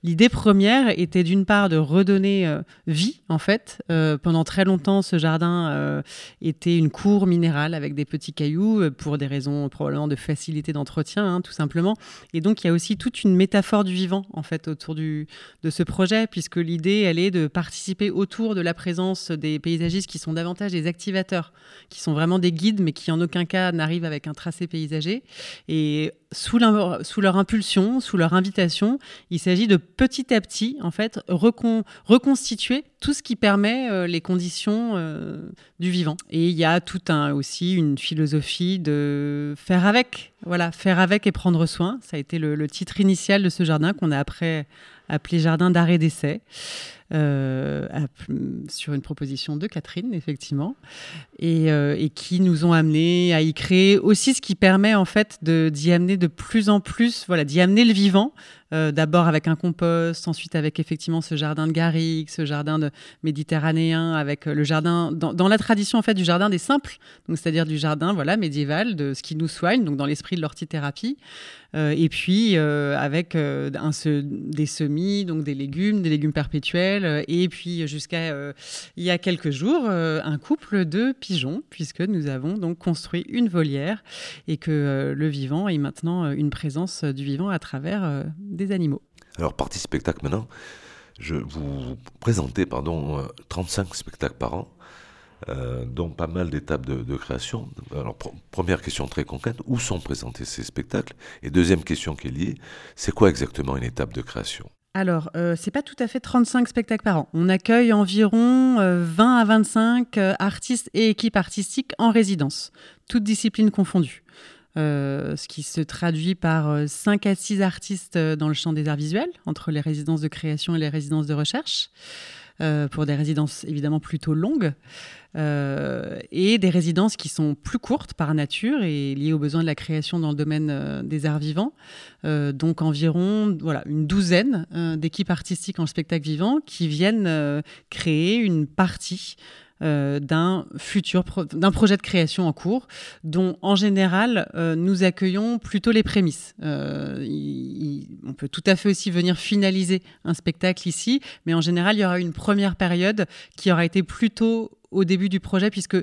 l'idée première était d'une part de redonner vie, en fait. pendant très longtemps, ce jardin était une cour minérale avec des petits cailloux euh, pour des raisons probablement de facilité d'entretien, hein, tout simplement. Et donc, il y a aussi toute une métaphore du vivant, en fait, autour de ce projet, puisque l'idée, elle est de participer autour de la présence des paysagistes qui sont davantage des activateurs, qui sont vraiment des guides, mais qui en aucun cas n'arrivent avec un tracé paysager. Et sous, leur impulsion, sous leur invitation, il s'agit de petit à petit, en fait, reconstituer tout ce qui permet euh, les conditions euh, du vivant. Et il y a tout un aussi une philosophie de faire avec, voilà, faire avec et prendre soin. Ça a été le, le titre initial de ce jardin qu'on a après appelé jardin d'arrêt d'essai. Euh, sur une proposition de Catherine, effectivement, et, euh, et, qui nous ont amené à y créer aussi ce qui permet en fait d'y amener de plus en plus, voilà, d'y amener le vivant, euh, d'abord avec un compost, ensuite avec effectivement ce jardin de garrigue, ce jardin de méditerranéen, avec le jardin dans, la tradition en fait du jardin des simples, donc c'est-à-dire du jardin voilà médiéval de ce qui nous soigne, donc dans l'esprit de l'ortithérapie, et puis avec des semis, donc des légumes, des légumes perpétuels euh, et puis jusqu'à euh, il y a quelques jours, euh, un couple de pigeons, puisque nous avons donc construit une volière et que le vivant est maintenant une présence du vivant à travers des animaux. Alors, partie spectacle maintenant, je vous présentez pardon, 35 spectacles par an. dont pas mal d'étapes de, création. Alors, première question très concrète, où sont présentés ces spectacles? Et deuxième question qui est liée, c'est quoi exactement une étape de création? Alors, euh, c'est pas tout à fait 35 spectacles par an. On accueille environ 20 euh, à 25 euh, artistes et équipes artistiques en résidence, toutes disciplines confondues. ce qui se traduit par 5 à 6 artistes dans le champ des arts visuels, entre les résidences de création et les résidences de recherche. Euh, pour des résidences évidemment plutôt longues, euh, et des résidences qui sont plus courtes par nature et liées aux besoins de la création dans le domaine euh, des arts vivants. donc environ voilà, une douzaine d'équipes artistiques en spectacle vivant qui viennent créer une partie euh, d'un futur d'un projet de création en cours, dont en général euh, nous accueillons plutôt les prémices. Euh, on peut tout à fait aussi venir finaliser un spectacle ici, mais en général il y aura une première période qui aura été plutôt au début du projet, puisque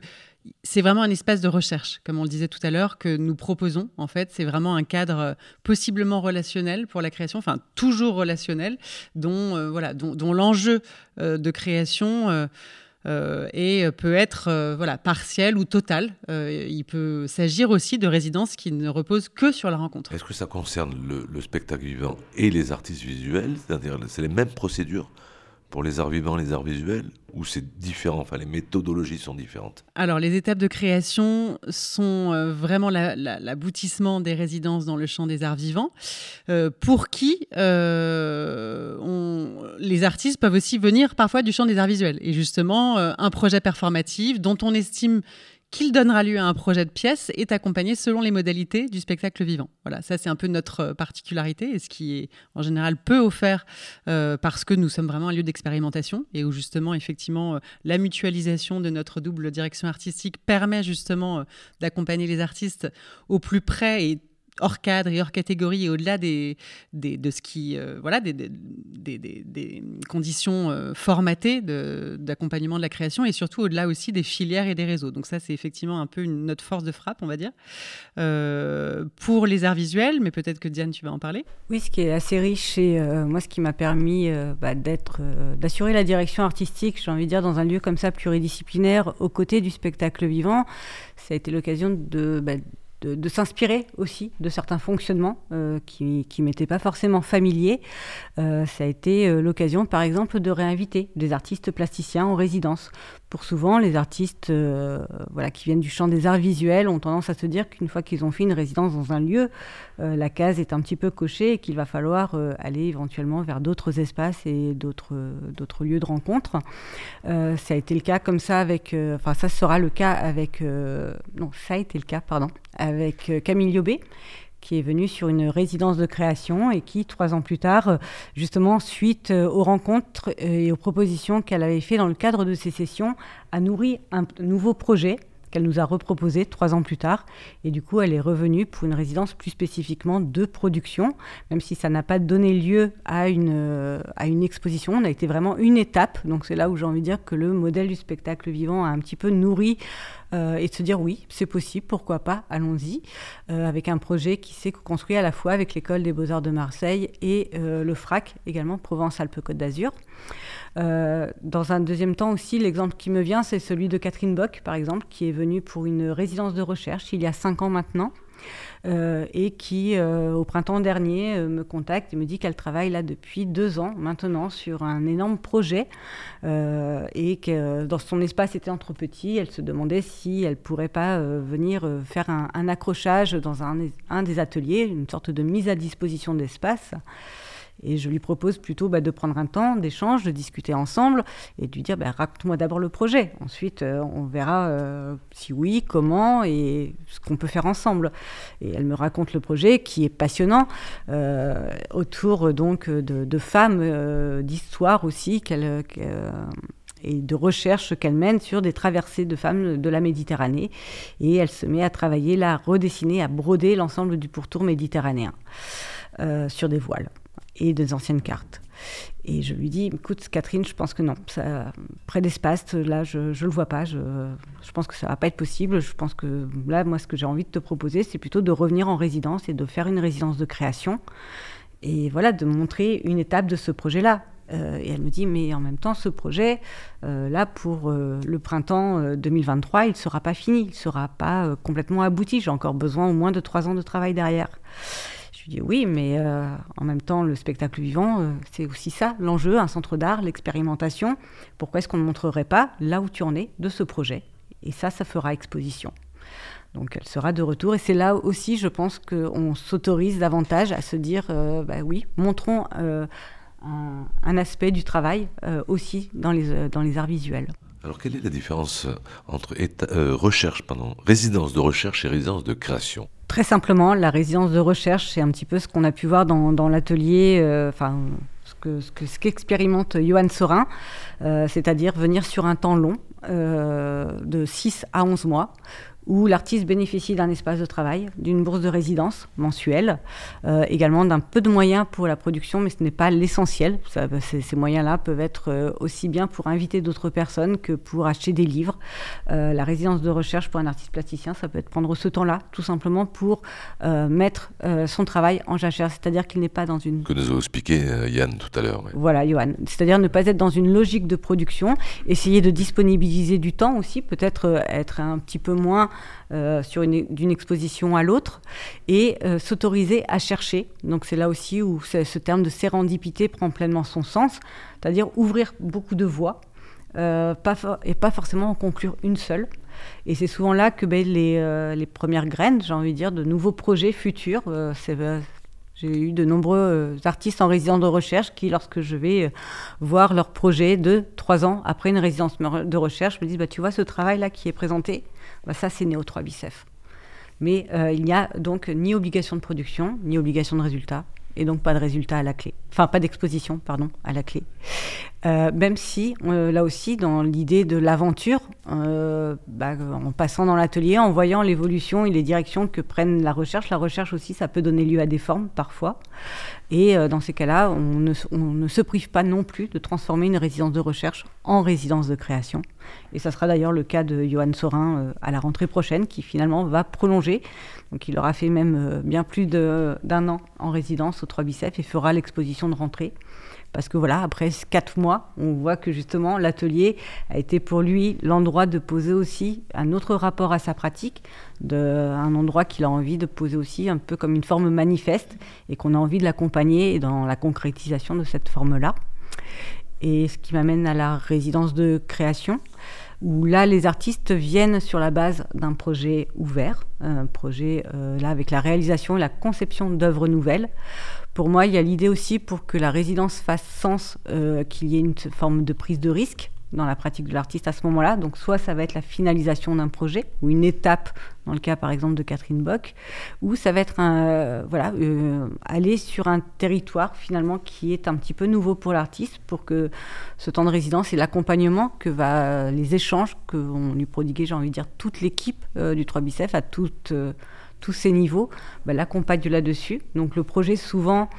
c'est vraiment un espace de recherche, comme on le disait tout à l'heure, que nous proposons. En fait, c'est vraiment un cadre possiblement relationnel pour la création, enfin toujours relationnel, dont voilà, dont, l'enjeu euh, de création et peut être voilà partiel ou total. il peut s'agir aussi de résidences qui ne reposent que sur la rencontre. Est-ce que ça concerne le, le spectacle vivant et les artistes visuels? C'est-à-dire, c'est les mêmes procédures pour les arts vivants, les arts visuels, ou c'est différent Enfin, les méthodologies sont différentes? Alors, les étapes de création sont euh, vraiment l'aboutissement des résidences dans le champ des arts vivants, euh, pour qui euh, les artistes peuvent aussi venir parfois du champ des arts visuels. Et justement, un projet performatif dont on estime qu'il donnera lieu à un projet de pièce est accompagné selon les modalités du spectacle vivant. Voilà, ça c'est un peu notre euh, particularité et ce qui est en général peu offert euh, parce que nous sommes vraiment un lieu d'expérimentation et où justement effectivement euh, la mutualisation de notre double direction artistique permet justement d'accompagner les artistes au plus près et hors cadre et hors catégorie et au-delà des, de ce qui euh, voilà des, des, conditions euh, formatées d'accompagnement de, la création et surtout au-delà aussi des filières et des réseaux. Donc ça c'est effectivement un peu notre force de frappe on va dire euh, pour les arts visuels, mais peut-être que Diane tu vas en parler. Oui, ce qui est assez riche et moi ce qui m'a permis bah, d'être d'assurer la direction artistique, j'ai envie de dire dans un lieu comme ça pluridisciplinaire aux côtés du spectacle vivant, ça a été l'occasion de bah, de, s'inspirer aussi de certains fonctionnements euh, qui ne m'étaient pas forcément familiers. Euh, ça a été euh, l'occasion, par exemple, de réinviter des artistes plasticiens en résidence pour souvent, les artistes euh, voilà, qui viennent du champ des arts visuels ont tendance à se dire qu'une fois qu'ils ont fait une résidence dans un lieu, euh, la case est un petit peu cochée et qu'il va falloir euh, aller éventuellement vers d'autres espaces et d'autres, lieux de rencontre. ça a été le cas comme ça avec, enfin ça sera le cas avec, non, ça a le cas, pardon, avec Camille Liobé qui est venue sur une résidence de création et qui, trois ans plus tard, justement, suite euh, aux rencontres euh, et aux propositions qu'elle avait fait dans le cadre de ces sessions, a nourri un nouveau projet qu'elle nous a reproposé trois ans plus tard. Et du coup, elle est revenue pour une résidence plus spécifiquement de production, même si ça n'a pas donné lieu à une, à une exposition. On a été vraiment une étape. Donc c'est là où j'ai envie de dire que le modèle du spectacle vivant a un petit peu nourri euh, et de se dire oui, c'est possible, pourquoi pas, allons-y, euh, avec un projet qui s'est construit à la fois avec l'école des beaux-arts de Marseille et euh, le FRAC, également Provence-Alpes-Côte d'Azur. Dans un deuxième temps aussi, l'exemple qui me vient, c'est celui de Catherine Bock, par exemple, qui est venue pour une résidence de recherche il y a cinq ans maintenant. Euh, et qui, euh, au printemps dernier, euh, me contacte et me dit qu'elle travaille là depuis deux ans maintenant sur un énorme projet et que dans son espace était entre petits, elle se demandait si elle pourrait pas venir faire un, accrochage dans un des ateliers, une sorte de mise à disposition d'espace. Et je lui propose plutôt bah, de prendre un temps d'échange, de discuter ensemble et de lui dire bah, raconte-moi d'abord le projet. Ensuite, euh, on verra euh, si oui, comment et ce qu'on peut faire ensemble. Et elle me raconte le projet qui est passionnant euh, autour donc de, femmes, d'histoire aussi et de recherche qu'elle mène sur des traversées de femmes de la Méditerranée. Et elle se met à travailler là, à redessiner, à broder l'ensemble du pourtour méditerranéen sur des voiles et des anciennes cartes. Et je lui dis, écoute, Catherine, je pense que non, près d'espace, là, je ne le vois pas, je, je, pense que ça va pas être possible. Je pense que là, moi, ce que j'ai envie de te proposer, c'est plutôt de revenir en résidence et de faire une résidence de création. Et voilà, de montrer une étape de ce projet-là. Euh, et elle me dit, mais en même temps, ce projet, euh, là, pour euh, le printemps 2023, il ne sera pas fini, il ne sera pas complètement abouti. J'ai encore besoin au moins de trois ans de travail derrière. Je dis oui, mais euh, en même temps, le spectacle vivant, euh, c'est aussi ça, l'enjeu, un centre d'art, l'expérimentation. Pourquoi est-ce qu'on ne montrerait pas là où tu en es de ce projet? Et ça, ça fera exposition. Donc elle sera de retour. Et c'est là aussi, je pense, qu'on s'autorise davantage à se dire, euh, bah oui, montrons un, aspect du travail aussi dans les, dans les arts visuels. Alors, quelle est la différence entre recherche, pardon, résidence de recherche et résidence de création? Très simplement, la résidence de recherche, c'est un petit peu ce qu'on a pu voir dans, l'atelier, euh, enfin, ce qu'expérimente ce Johan Sorin, euh, c'est-à-dire venir sur un temps long, euh, de 6 à 11 mois, où l'artiste bénéficie d'un espace de travail, d'une bourse de résidence mensuelle, euh, également d'un peu de moyens pour la production, mais ce n'est pas l'essentiel. Ces, moyens-là peuvent être euh, aussi bien pour inviter d'autres personnes que pour acheter des livres. Euh, la résidence de recherche pour un artiste plasticien, ça peut être prendre ce temps-là, tout simplement pour mettre son travail en jachère, c'est-à-dire qu'il n'est pas dans une... Que nous a expliqué Yann tout à l'heure. Voilà, Johan. C'est-à-dire ne pas être dans une logique de production, essayer de disponibiliser du temps aussi, peut-être être un petit peu moins euh, sur d'une exposition à l'autre et euh, s'autoriser à chercher. Donc c'est là aussi où ce terme de sérendipité prend pleinement son sens, c'est-à-dire ouvrir beaucoup de voies euh, pas et pas forcément en conclure une seule. Et c'est souvent là que ben, les, les, premières graines, j'ai envie de dire, de nouveaux projets futurs, j'ai eu de nombreux artistes en résidence de recherche qui, lorsque je vais voir leur projet deux, trois ans après une résidence de recherche, me disent bah, Tu vois, ce travail-là qui est présenté, bah, ça c'est Néo 3 Bicef. Mais euh, il n'y a donc ni obligation de production, ni obligation de résultat, et donc pas de résultat à la clé. Enfin, pas d'exposition, pardon, à la clé. Euh, même si, euh, là aussi, dans l'idée de l'aventure, bah, en passant dans l'atelier, en voyant l'évolution et les directions que prennent la recherche, la recherche aussi, ça peut donner lieu à des formes parfois. Et dans ces cas-là, on ne, on ne se prive pas non plus de transformer une résidence de recherche en résidence de création. Et ça sera d'ailleurs le cas de Johan Sorin euh, à la rentrée prochaine, qui finalement va prolonger. Donc il aura fait même euh, bien plus d'un an en résidence au 3 Bicef et fera l'exposition de rentrée. Parce que voilà, après quatre mois, on voit que justement l'atelier a été pour lui l'endroit de poser aussi un autre rapport à sa pratique, un endroit qu'il a envie de poser aussi un peu comme une forme manifeste et qu'on a envie de l'accompagner dans la concrétisation de cette forme-là. Et ce qui m'amène à la résidence de création, où là, les artistes viennent sur la base d'un projet ouvert, un projet euh, là avec la réalisation et la conception d'œuvres nouvelles. Pour moi, il y a l'idée aussi pour que la résidence fasse sens, euh, qu'il y ait une forme de prise de risque dans la pratique de l'artiste à ce moment-là. Donc soit ça va être la finalisation d'un projet ou une étape, dans le cas par exemple de Catherine Bock, ou ça va être euh, voilà, euh, aller sur un territoire finalement qui est un petit peu nouveau pour l'artiste pour que ce temps de résidence et l'accompagnement que va les échanges que vont lui prodiguer, j'ai envie de dire, toute l'équipe du 3 Bicef à toutes, tous ces niveaux, bah, l'accompagne là-dessus. Donc le projet souvent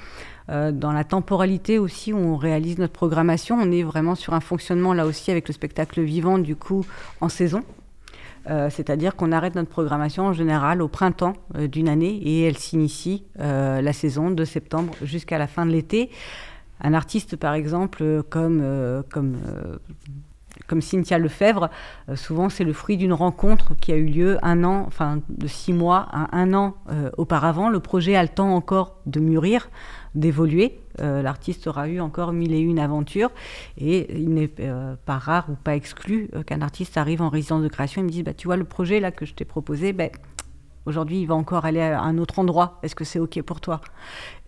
euh, dans la temporalité aussi, où on réalise notre programmation, on est vraiment sur un fonctionnement là aussi avec le spectacle vivant, du coup, en saison. Euh, c'est-à-dire qu'on arrête notre programmation en général au printemps euh, d'une année et elle s'initie la saison de septembre jusqu'à la fin de l'été. Un artiste, par exemple, comme, comme comme Cynthia Lefebvre, souvent c'est le fruit d'une rencontre qui a eu lieu un an, enfin de six mois à un an auparavant. Le projet a le temps encore de mûrir d'évoluer. Euh, l'artiste aura eu encore mille et une aventures et il n'est euh, pas rare ou pas exclu euh, qu'un artiste arrive en résidence de création et me dise bah, Tu vois, le projet là que je t'ai proposé, ben, aujourd'hui il va encore aller à un autre endroit. Est-ce que c'est OK pour toi?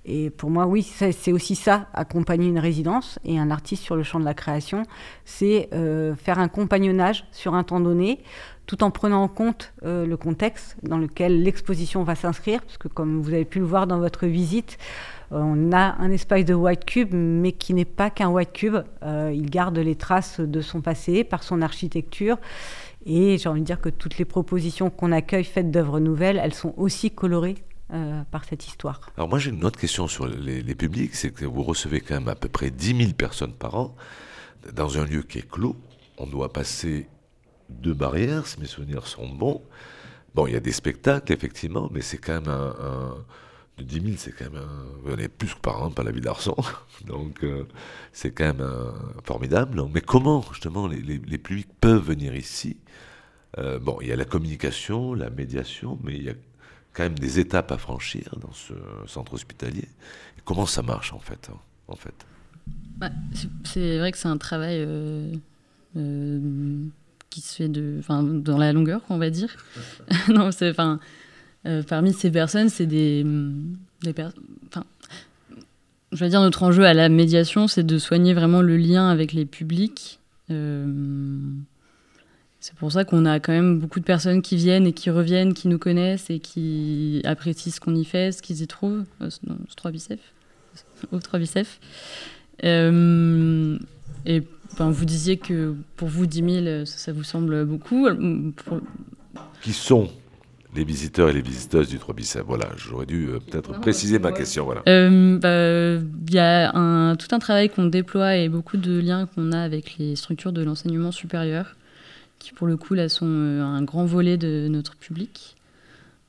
Et pour moi, oui, c'est aussi ça, accompagner une résidence et un artiste sur le champ de la création, c'est faire un compagnonnage sur un temps donné, tout en prenant en compte le contexte dans lequel l'exposition va s'inscrire, parce que comme vous avez pu le voir dans votre visite, on a un espace de white cube, mais qui n'est pas qu'un white cube. Euh, il garde les traces de son passé par son architecture. Et j'ai envie de dire que toutes les propositions qu'on accueille faites d'œuvres nouvelles, elles sont aussi colorées euh, par cette histoire. Alors moi j'ai une autre question sur les, publics, c'est que vous recevez quand même à peu près 10 000 personnes par an dans un lieu qui est clos. On doit passer deux barrières, si mes souvenirs sont bons. Bon, il y a des spectacles, effectivement, mais c'est quand même un 10 000, c'est quand même un... On est plus par an, pas la vie d'Arson. Donc, euh, c'est quand même formidable. Mais comment, justement, les, les, publics peuvent venir ici? Euh, Bon, il y a la communication, la médiation, mais il y a quand même des étapes à franchir dans ce centre hospitalier. comment ça marche, en fait, en fait? Bah, C'est vrai que c'est un travail... Euh, qui se fait de, dans la longueur, on va dire. non, c'est, euh, parmi ces personnes, c'est des, des enfin, je veux dire, notre enjeu à la médiation, c'est de soigner vraiment le lien avec les publics. Euh, c'est pour ça qu'on a quand même beaucoup de personnes qui viennent et qui reviennent, qui nous connaissent et qui apprécient ce qu'on y fait, ce qu'ils y trouvent, euh, ce 3 bicef, au 3 bicef. et ben, vous disiez que pour vous, 10 000, ça, ça vous semble beaucoup. Pour, qui sont les visiteurs et les visiteuses du 3 bis Voilà, j'aurais dû euh, peut-être préciser ma question. Voilà. Euh, bah, il y a un, tout un travail qu'on déploie et beaucoup de liens qu'on a avec les structures de l'enseignement supérieur, qui pour le coup là sont euh, un grand volet de notre public.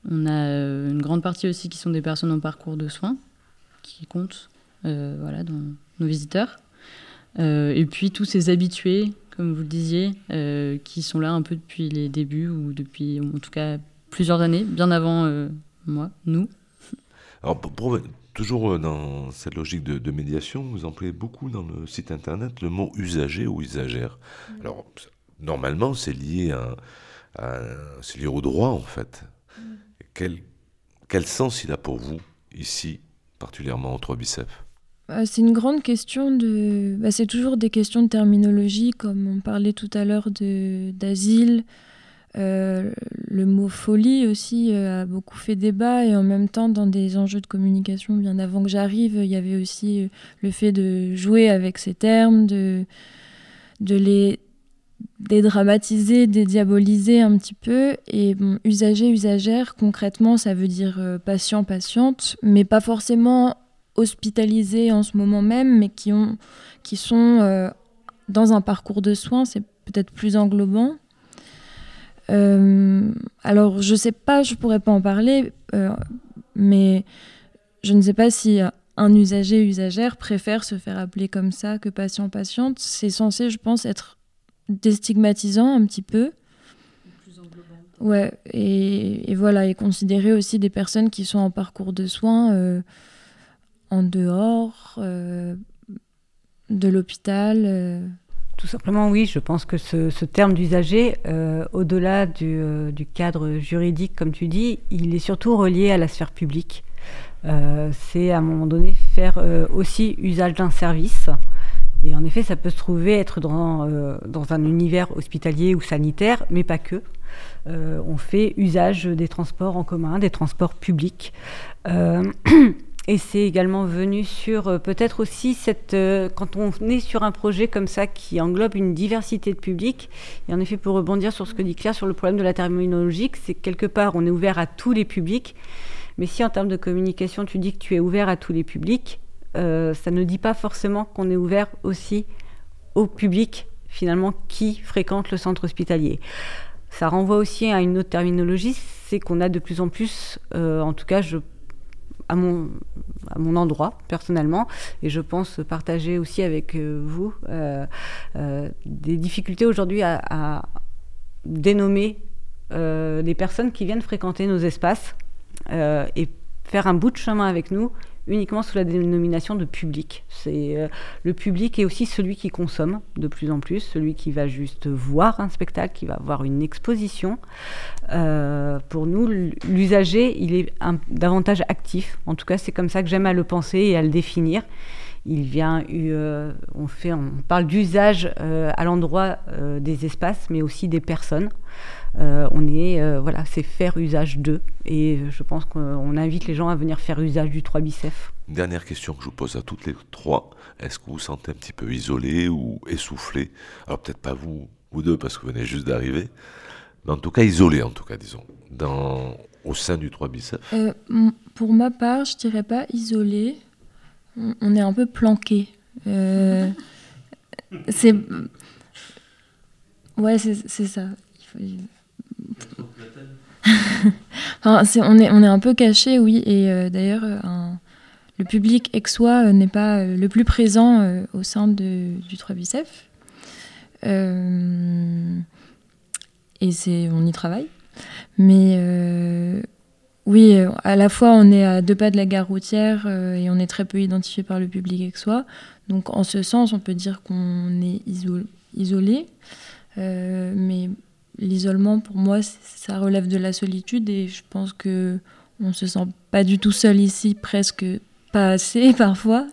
On a une grande partie aussi qui sont des personnes en parcours de soins, qui comptent voilà, dans nos visiteurs. et puis tous ces habitués, comme vous le disiez, qui sont là un peu depuis les débuts ou depuis en tout cas plusieurs années, bien avant euh, moi, nous. Alors, pour, toujours euh, dans cette logique de, médiation, vous employez beaucoup dans le site internet le mot usager ou usagère. Mm. Alors, normalement, c'est lié, à, c'est lié au droit, en fait. Mm. Quel, quel sens il a pour vous, ici, particulièrement entre Bicef bah, c'est une grande question de. Bah, c'est toujours des questions de terminologie, comme on parlait tout à l'heure d'asile, euh, le mot folie aussi euh, a beaucoup fait débat et en même temps dans des enjeux de communication bien avant que j'arrive, il y avait aussi euh, le fait de jouer avec ces termes, de, de les dédramatiser, dédiaboliser un petit peu. Et usager, usagère, concrètement, ça veut dire patient, patiente, mais pas forcément hospitalisé en ce moment même, mais qui, ont, qui sont dans un parcours de soins, c'est peut-être plus englobant. Euh, alors, je sais pas, je pourrais pas en parler, euh, mais je ne sais pas si un usager usagère préfère se faire appeler comme ça que patient-patiente. C'est censé, je pense, être déstigmatisant un petit peu. Ouais, et, et, voilà, et considérer aussi des personnes qui sont en parcours de soins euh, en dehors de l'hôpital. Tout simplement, oui. Je pense que ce, terme d'usager, euh, au-delà euh, du, cadre juridique, comme tu dis, il est surtout relié à la sphère publique. Euh, c'est à un moment donné faire aussi usage d'un service. Et en effet, ça peut se trouver être dans, dans un univers hospitalier ou sanitaire, mais pas que. on fait usage des transports en commun, des transports publics. Et c'est également venu sur euh, peut-être aussi cette euh, quand on est sur un projet comme ça qui englobe une diversité de publics. Et en effet, pour rebondir sur ce que dit Claire sur le problème de la terminologie, c'est quelque part on est ouvert à tous les publics. Mais si en termes de communication tu dis que tu es ouvert à tous les publics, euh, ça ne dit pas forcément qu'on est ouvert aussi au public finalement qui fréquente le centre hospitalier. Ça renvoie aussi à une autre terminologie, c'est qu'on a de plus en plus, en tout cas à mon, à endroit personnellement et je pense partager aussi avec euh, vous euh, euh, des difficultés aujourd'hui à, dénommer des personnes qui viennent fréquenter nos espaces et faire un bout de chemin avec nous uniquement sous la dénomination de public. C'est euh, le public est aussi celui qui consomme de plus en plus, celui qui va juste voir un spectacle, qui va voir une exposition. Euh, pour nous, l'usager, il est davantage actif. En tout cas, c'est comme ça que j'aime à le penser et à le définir. Il vient, euh, on fait, on parle d'usage à l'endroit des espaces, mais aussi des personnes. Euh, on est, euh, voilà, c'est faire usage d'eux. Et je pense qu'on invite les gens à venir faire usage du 3 bicef. Dernière question que je vous pose à toutes les trois. Est-ce que vous vous sentez un petit peu isolé ou essoufflé? Alors peut-être pas vous, vous deux, parce que vous venez juste d'arriver. Mais en tout cas isolé, en tout cas, disons, dans, au sein du 3 bicef. Euh, pour ma part, je dirais pas isolé. On est un peu planqué. c'est... Ouais, c'est ça. On, est, un peu caché, oui. Et euh, d'ailleurs, euh, le public aixois euh, n'est pas le plus présent au sein du 3 bicef. et c'est, on y travaille. Mais oui, à la fois, on est à deux pas de la gare routière et on est très peu identifié par le public aixois. Donc, en ce sens, on peut dire qu'on est isolé. mais l'isolement, pour moi, ça relève de la solitude et je pense que on se sent pas du tout seul ici, presque pas assez parfois.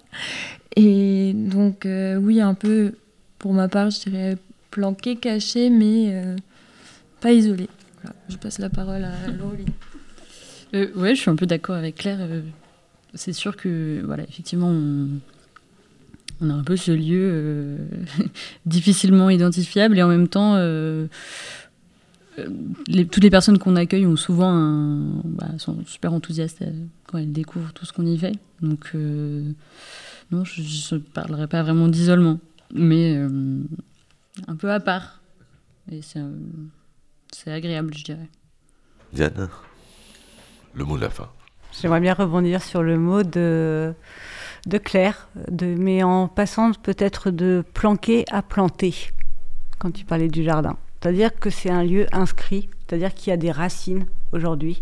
Et donc, euh, oui, un peu, pour ma part, je dirais planqué, caché, mais euh, pas isolé. je passe la parole à Laurie. Euh, ouais, je suis un peu d'accord avec Claire. Euh, c'est sûr que, voilà, effectivement, on, on a un peu ce lieu difficilement identifiable et en même temps toutes les personnes qu'on accueille ont souvent un, bah, sont super enthousiastes quand elles découvrent tout ce qu'on y fait. Donc, non, je ne parlerai pas vraiment d'isolement, mais un peu à part. Et c'est agréable, je dirais. Diane, le mot de la fin. J'aimerais bien rebondir sur le mot de, de Claire, de, mais en passant peut-être de planquer à planter, quand tu parlais du jardin. C'est-à-dire que c'est un lieu inscrit, c'est-à-dire qu'il y a des racines aujourd'hui.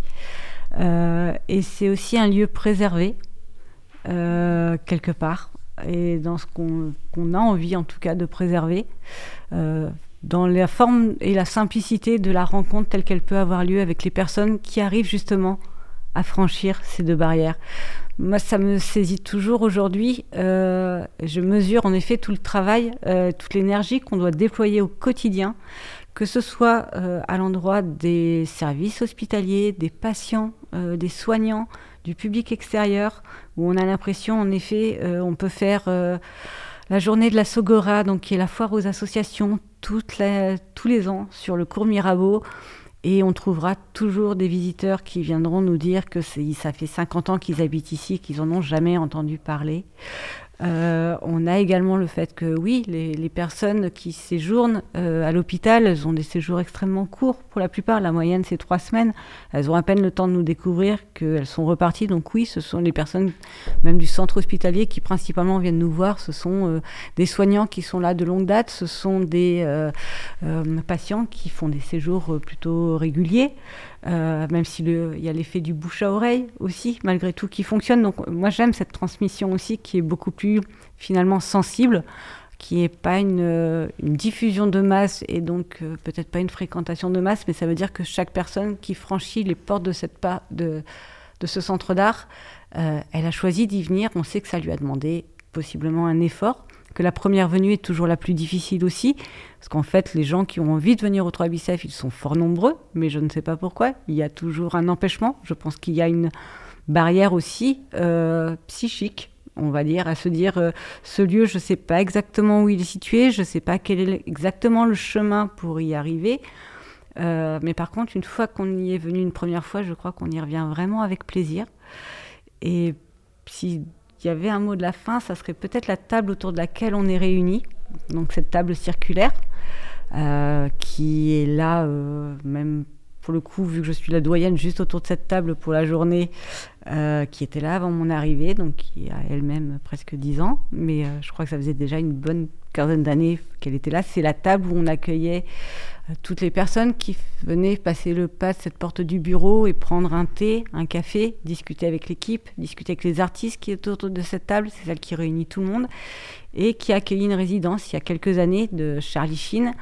Euh, et c'est aussi un lieu préservé, euh, quelque part, et dans ce qu'on a envie en tout cas de préserver. Euh, dans la forme et la simplicité de la rencontre telle qu'elle peut avoir lieu avec les personnes qui arrivent justement à franchir ces deux barrières. Moi, ça me saisit toujours aujourd'hui. Je mesure en effet tout le travail, toute l'énergie qu'on doit déployer au quotidien, que ce soit euh, à l'endroit des services hospitaliers, des patients, des soignants, du public extérieur, où on a l'impression, en effet, on peut faire la journée de la Sogora, donc qui est la foire aux associations, tous les ans sur le cours Mirabeau. Et on trouvera toujours des visiteurs qui viendront nous dire que ça fait 50 ans qu'ils habitent ici, qu'ils n'en ont jamais entendu parler. Euh, on a également le fait que oui, les, personnes qui séjournent euh, à l'hôpital, elles ont des séjours extrêmement courts pour la plupart. La moyenne, c'est trois semaines. Elles ont à peine le temps de nous découvrir qu'elles sont reparties. Donc oui, ce sont les personnes même du centre hospitalier qui principalement viennent nous voir. Ce sont euh, des soignants qui sont là de longue date. Ce sont des patients qui font des séjours plutôt réguliers. Euh, même s'il y a l'effet du bouche à oreille aussi, malgré tout, qui fonctionne. Donc moi j'aime cette transmission aussi qui est beaucoup plus finalement sensible, qui n'est pas une, euh, une, diffusion de masse et donc euh, peut-être pas une fréquentation de masse, mais ça veut dire que chaque personne qui franchit les portes de, cette de, de ce centre d'art, elle a choisi d'y venir. On sait que ça lui a demandé possiblement un effort que la première venue est toujours la plus difficile aussi, parce qu'en fait, les gens qui ont envie de venir au 3 Bicef, ils sont fort nombreux, mais je ne sais pas pourquoi. Il y a toujours un empêchement. Je pense qu'il y a une barrière aussi euh, psychique on va dire, à se dire euh, ce lieu, je ne sais pas exactement où il est situé, je ne sais pas quel est exactement le chemin pour y arriver. Euh, mais par contre, une fois qu'on y est venu une première fois, je crois qu'on y revient vraiment avec plaisir. Et si il y avait un mot de la fin, ça serait peut-être la table autour de laquelle on est réunis, donc cette table circulaire, euh, qui est là, euh, même pour le coup, vu que je suis la doyenne juste autour de cette table pour la journée, euh, qui était là avant mon arrivée, donc qui a elle-même presque 10 ans, mais je crois que ça faisait déjà une bonne quinzaine d'années qu'elle était là. C'est la table où on accueillait toutes les personnes qui venaient passer le pas de cette porte du bureau et prendre un thé, un café, discuter avec l'équipe, discuter avec les artistes qui sont autour de cette table, c'est celle qui réunit tout le monde, et qui a accueilli une résidence il y a quelques années de Charlie Sheen.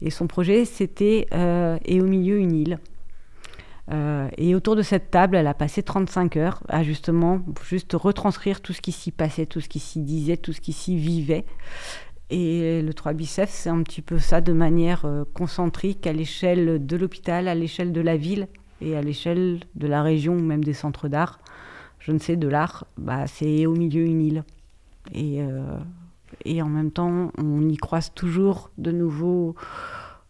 Et son projet, c'était euh, Et au milieu, une île. Euh, et autour de cette table, elle a passé 35 heures à justement juste retranscrire tout ce qui s'y passait, tout ce qui s'y disait, tout ce qui s'y vivait. Et le 3 bicef, c'est un petit peu ça de manière euh, concentrique à l'échelle de l'hôpital, à l'échelle de la ville et à l'échelle de la région ou même des centres d'art. Je ne sais, de l'art, bah, c'est au milieu une île. Et, euh, et en même temps, on y croise toujours de nouveaux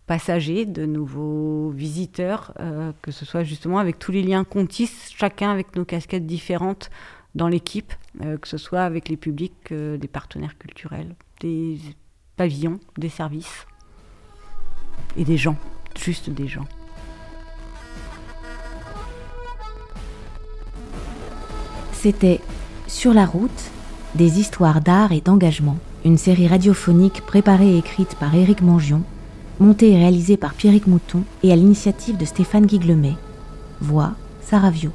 passagers, de nouveaux visiteurs, euh, que ce soit justement avec tous les liens qu'on tisse, chacun avec nos casquettes différentes dans l'équipe, que ce soit avec les publics, des partenaires culturels des pavillons, des services et des gens, juste des gens. C'était Sur la route, des histoires d'art et d'engagement, une série radiophonique préparée et écrite par Éric Mangion, montée et réalisée par Pierrick Mouton et à l'initiative de Stéphane Guiglemet. Voix Saravio.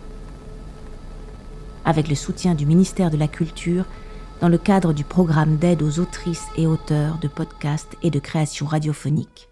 Avec le soutien du ministère de la Culture dans le cadre du programme d'aide aux autrices et auteurs de podcasts et de création radiophonique.